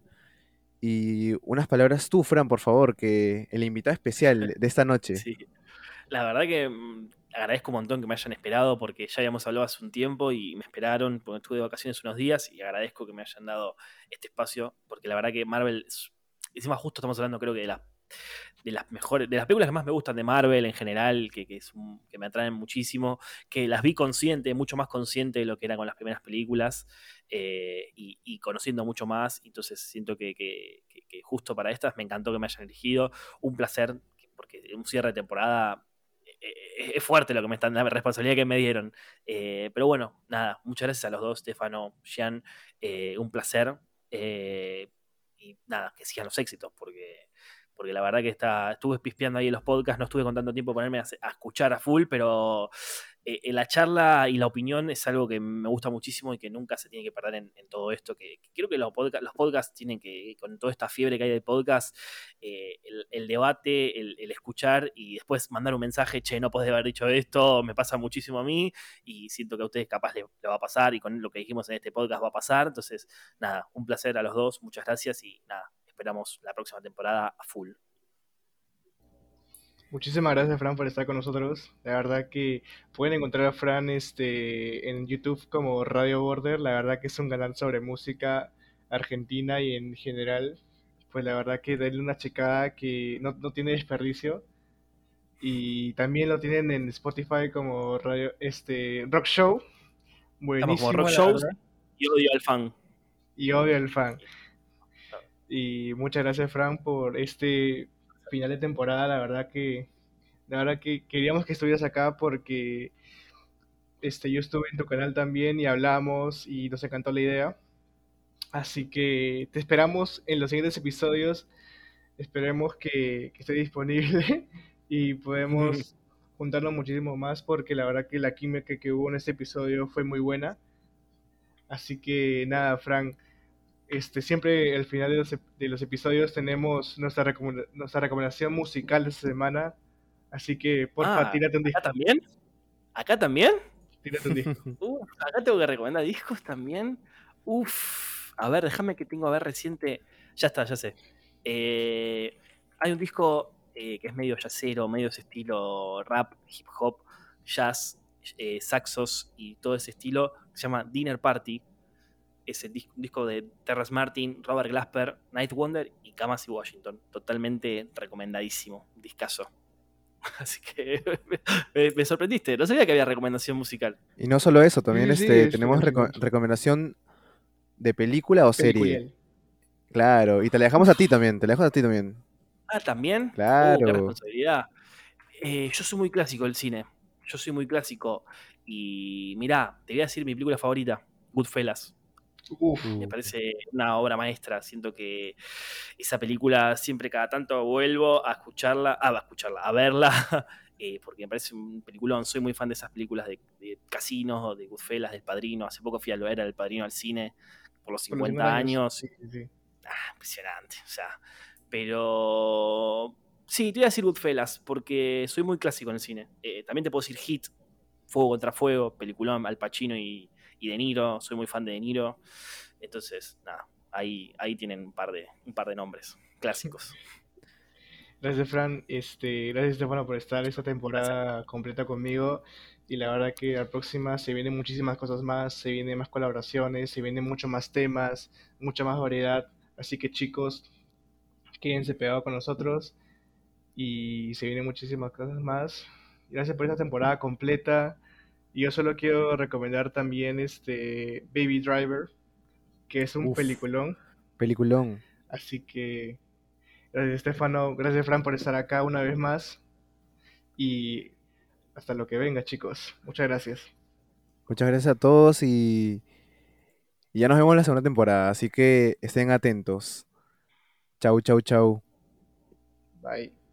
Y unas palabras tú, Fran, por favor, que el invitado especial de esta noche. Sí. La verdad que mm, agradezco un montón que me hayan esperado porque ya habíamos hablado hace un tiempo y me esperaron porque estuve de vacaciones unos días y agradezco que me hayan dado este espacio porque la verdad que Marvel, es- encima justo estamos hablando creo que de las de las mejores, de las películas que más me gustan de Marvel en general, que, que, me atraen muchísimo, que las vi consciente, mucho más consciente de lo que era con las primeras películas eh, y, y conociendo mucho más, entonces siento que, que- justo para estas me encantó que me hayan elegido, un placer, porque un cierre de temporada eh, eh, es fuerte lo que me están, la responsabilidad que me dieron. Pero bueno, nada, muchas gracias a los dos, Stefano, Jean, un placer. y nada, que sigan los éxitos, porque, porque la verdad que está, estuve pispeando ahí en los podcasts, no estuve con tanto tiempo ponerme a, escuchar a full, pero eh, eh, la charla y la opinión es algo que me gusta muchísimo y que nunca se tiene que perder en, todo esto. Que, creo que los, podca- los podcasts tienen que, con toda esta fiebre que hay de podcast, eh, el, debate, el, escuchar y después mandar un mensaje, che, no podés haber dicho esto, me pasa muchísimo a mí y siento que a ustedes capaz le, le va a pasar y con lo que dijimos en este podcast va a pasar. Entonces, nada, un placer a los dos, muchas gracias y nada, esperamos la próxima temporada a full. Muchísimas gracias, Fran, por estar con nosotros. La verdad que pueden encontrar a Fran este, en YouTube como Radio Border. La verdad que es un canal sobre música argentina y en general. Pues la verdad que denle una checada que no, no tiene desperdicio. Y también lo tienen en Spotify como radio, este, Rock Show. Buenísimo, como Rock verdad. y odio al fan. y obvio el fan. Y muchas gracias, Fran, por este final de temporada. La verdad que, la verdad que queríamos que estuvieras acá porque este, yo estuve en tu canal también y hablamos y nos encantó la idea. Así que te esperamos en los siguientes episodios. Esperemos que, que esté disponible y podemos juntarnos muchísimo más porque la verdad que la química que hubo en este episodio fue muy buena. Así que nada, Frank, este, siempre al final de los, de los episodios tenemos nuestra, nuestra recomendación musical de esta semana. Así que, porfa, Ah, tírate un disco. ¿Acá también? ¿Acá también? Tírate un disco. Uf, acá tengo que recomendar discos también. Uf, a ver, déjame que tengo a ver reciente. Ya está, ya sé. Eh, hay un disco eh, que es medio jazzero, medio ese estilo rap, hip hop, jazz, eh, saxos y todo ese estilo. que se llama Dinner Party. Es el un disco de Terrace Martin, Robert Glasper, Night Wonder y Kamasi Washington. Totalmente recomendadísimo. Un discazo. Así que me, me sorprendiste. No sabía que había recomendación musical. Y no solo eso, también Sí, este, es tenemos reco- recomendación de película o serie. Claro, y te la dejamos a ti también, te la dejamos a ti también. Ah, también. Claro. Uh, qué responsabilidad. Eh, yo soy muy clásico del cine. Yo soy muy clásico. Y mirá, te voy a decir mi película favorita, Goodfellas. Uf, Me parece una obra maestra. Siento que esa película siempre cada tanto vuelvo a escucharla, ah, a escucharla, a verla, eh, porque me parece un peliculón. Soy muy fan de esas películas de, de casinos, de Goodfellas, del Padrino. Hace poco fui a lo era del Padrino al cine por los por los 50 años. Sí, sí, sí. Ah, impresionante. O sea, pero. Sí, te voy a decir Goodfellas, porque soy muy clásico en el cine. Eh, también te puedo decir Hit, Fuego contra Fuego, peliculón, Al Pacino y, y De Niro. Soy muy fan de De Niro. Entonces, nada, ahí, ahí tienen un par, de, un par de nombres clásicos. Gracias, Fran. Este, gracias, Stefano, por estar esta temporada completa conmigo. Y la verdad que la próxima se vienen muchísimas cosas más, se vienen más colaboraciones, se vienen mucho más temas, mucha más variedad. Así que chicos, quédense pegados con nosotros y se vienen muchísimas cosas más. Gracias por esta temporada completa. Y yo solo quiero recomendar también este Baby Driver, que es un Uf. peliculón. Peliculón. Así que gracias Estefano, gracias Fran por estar acá una vez más y hasta lo que venga chicos. Muchas gracias. Muchas gracias a todos y, y ya nos vemos en la segunda temporada, así que estén atentos. Chau, chau, chau. Bye.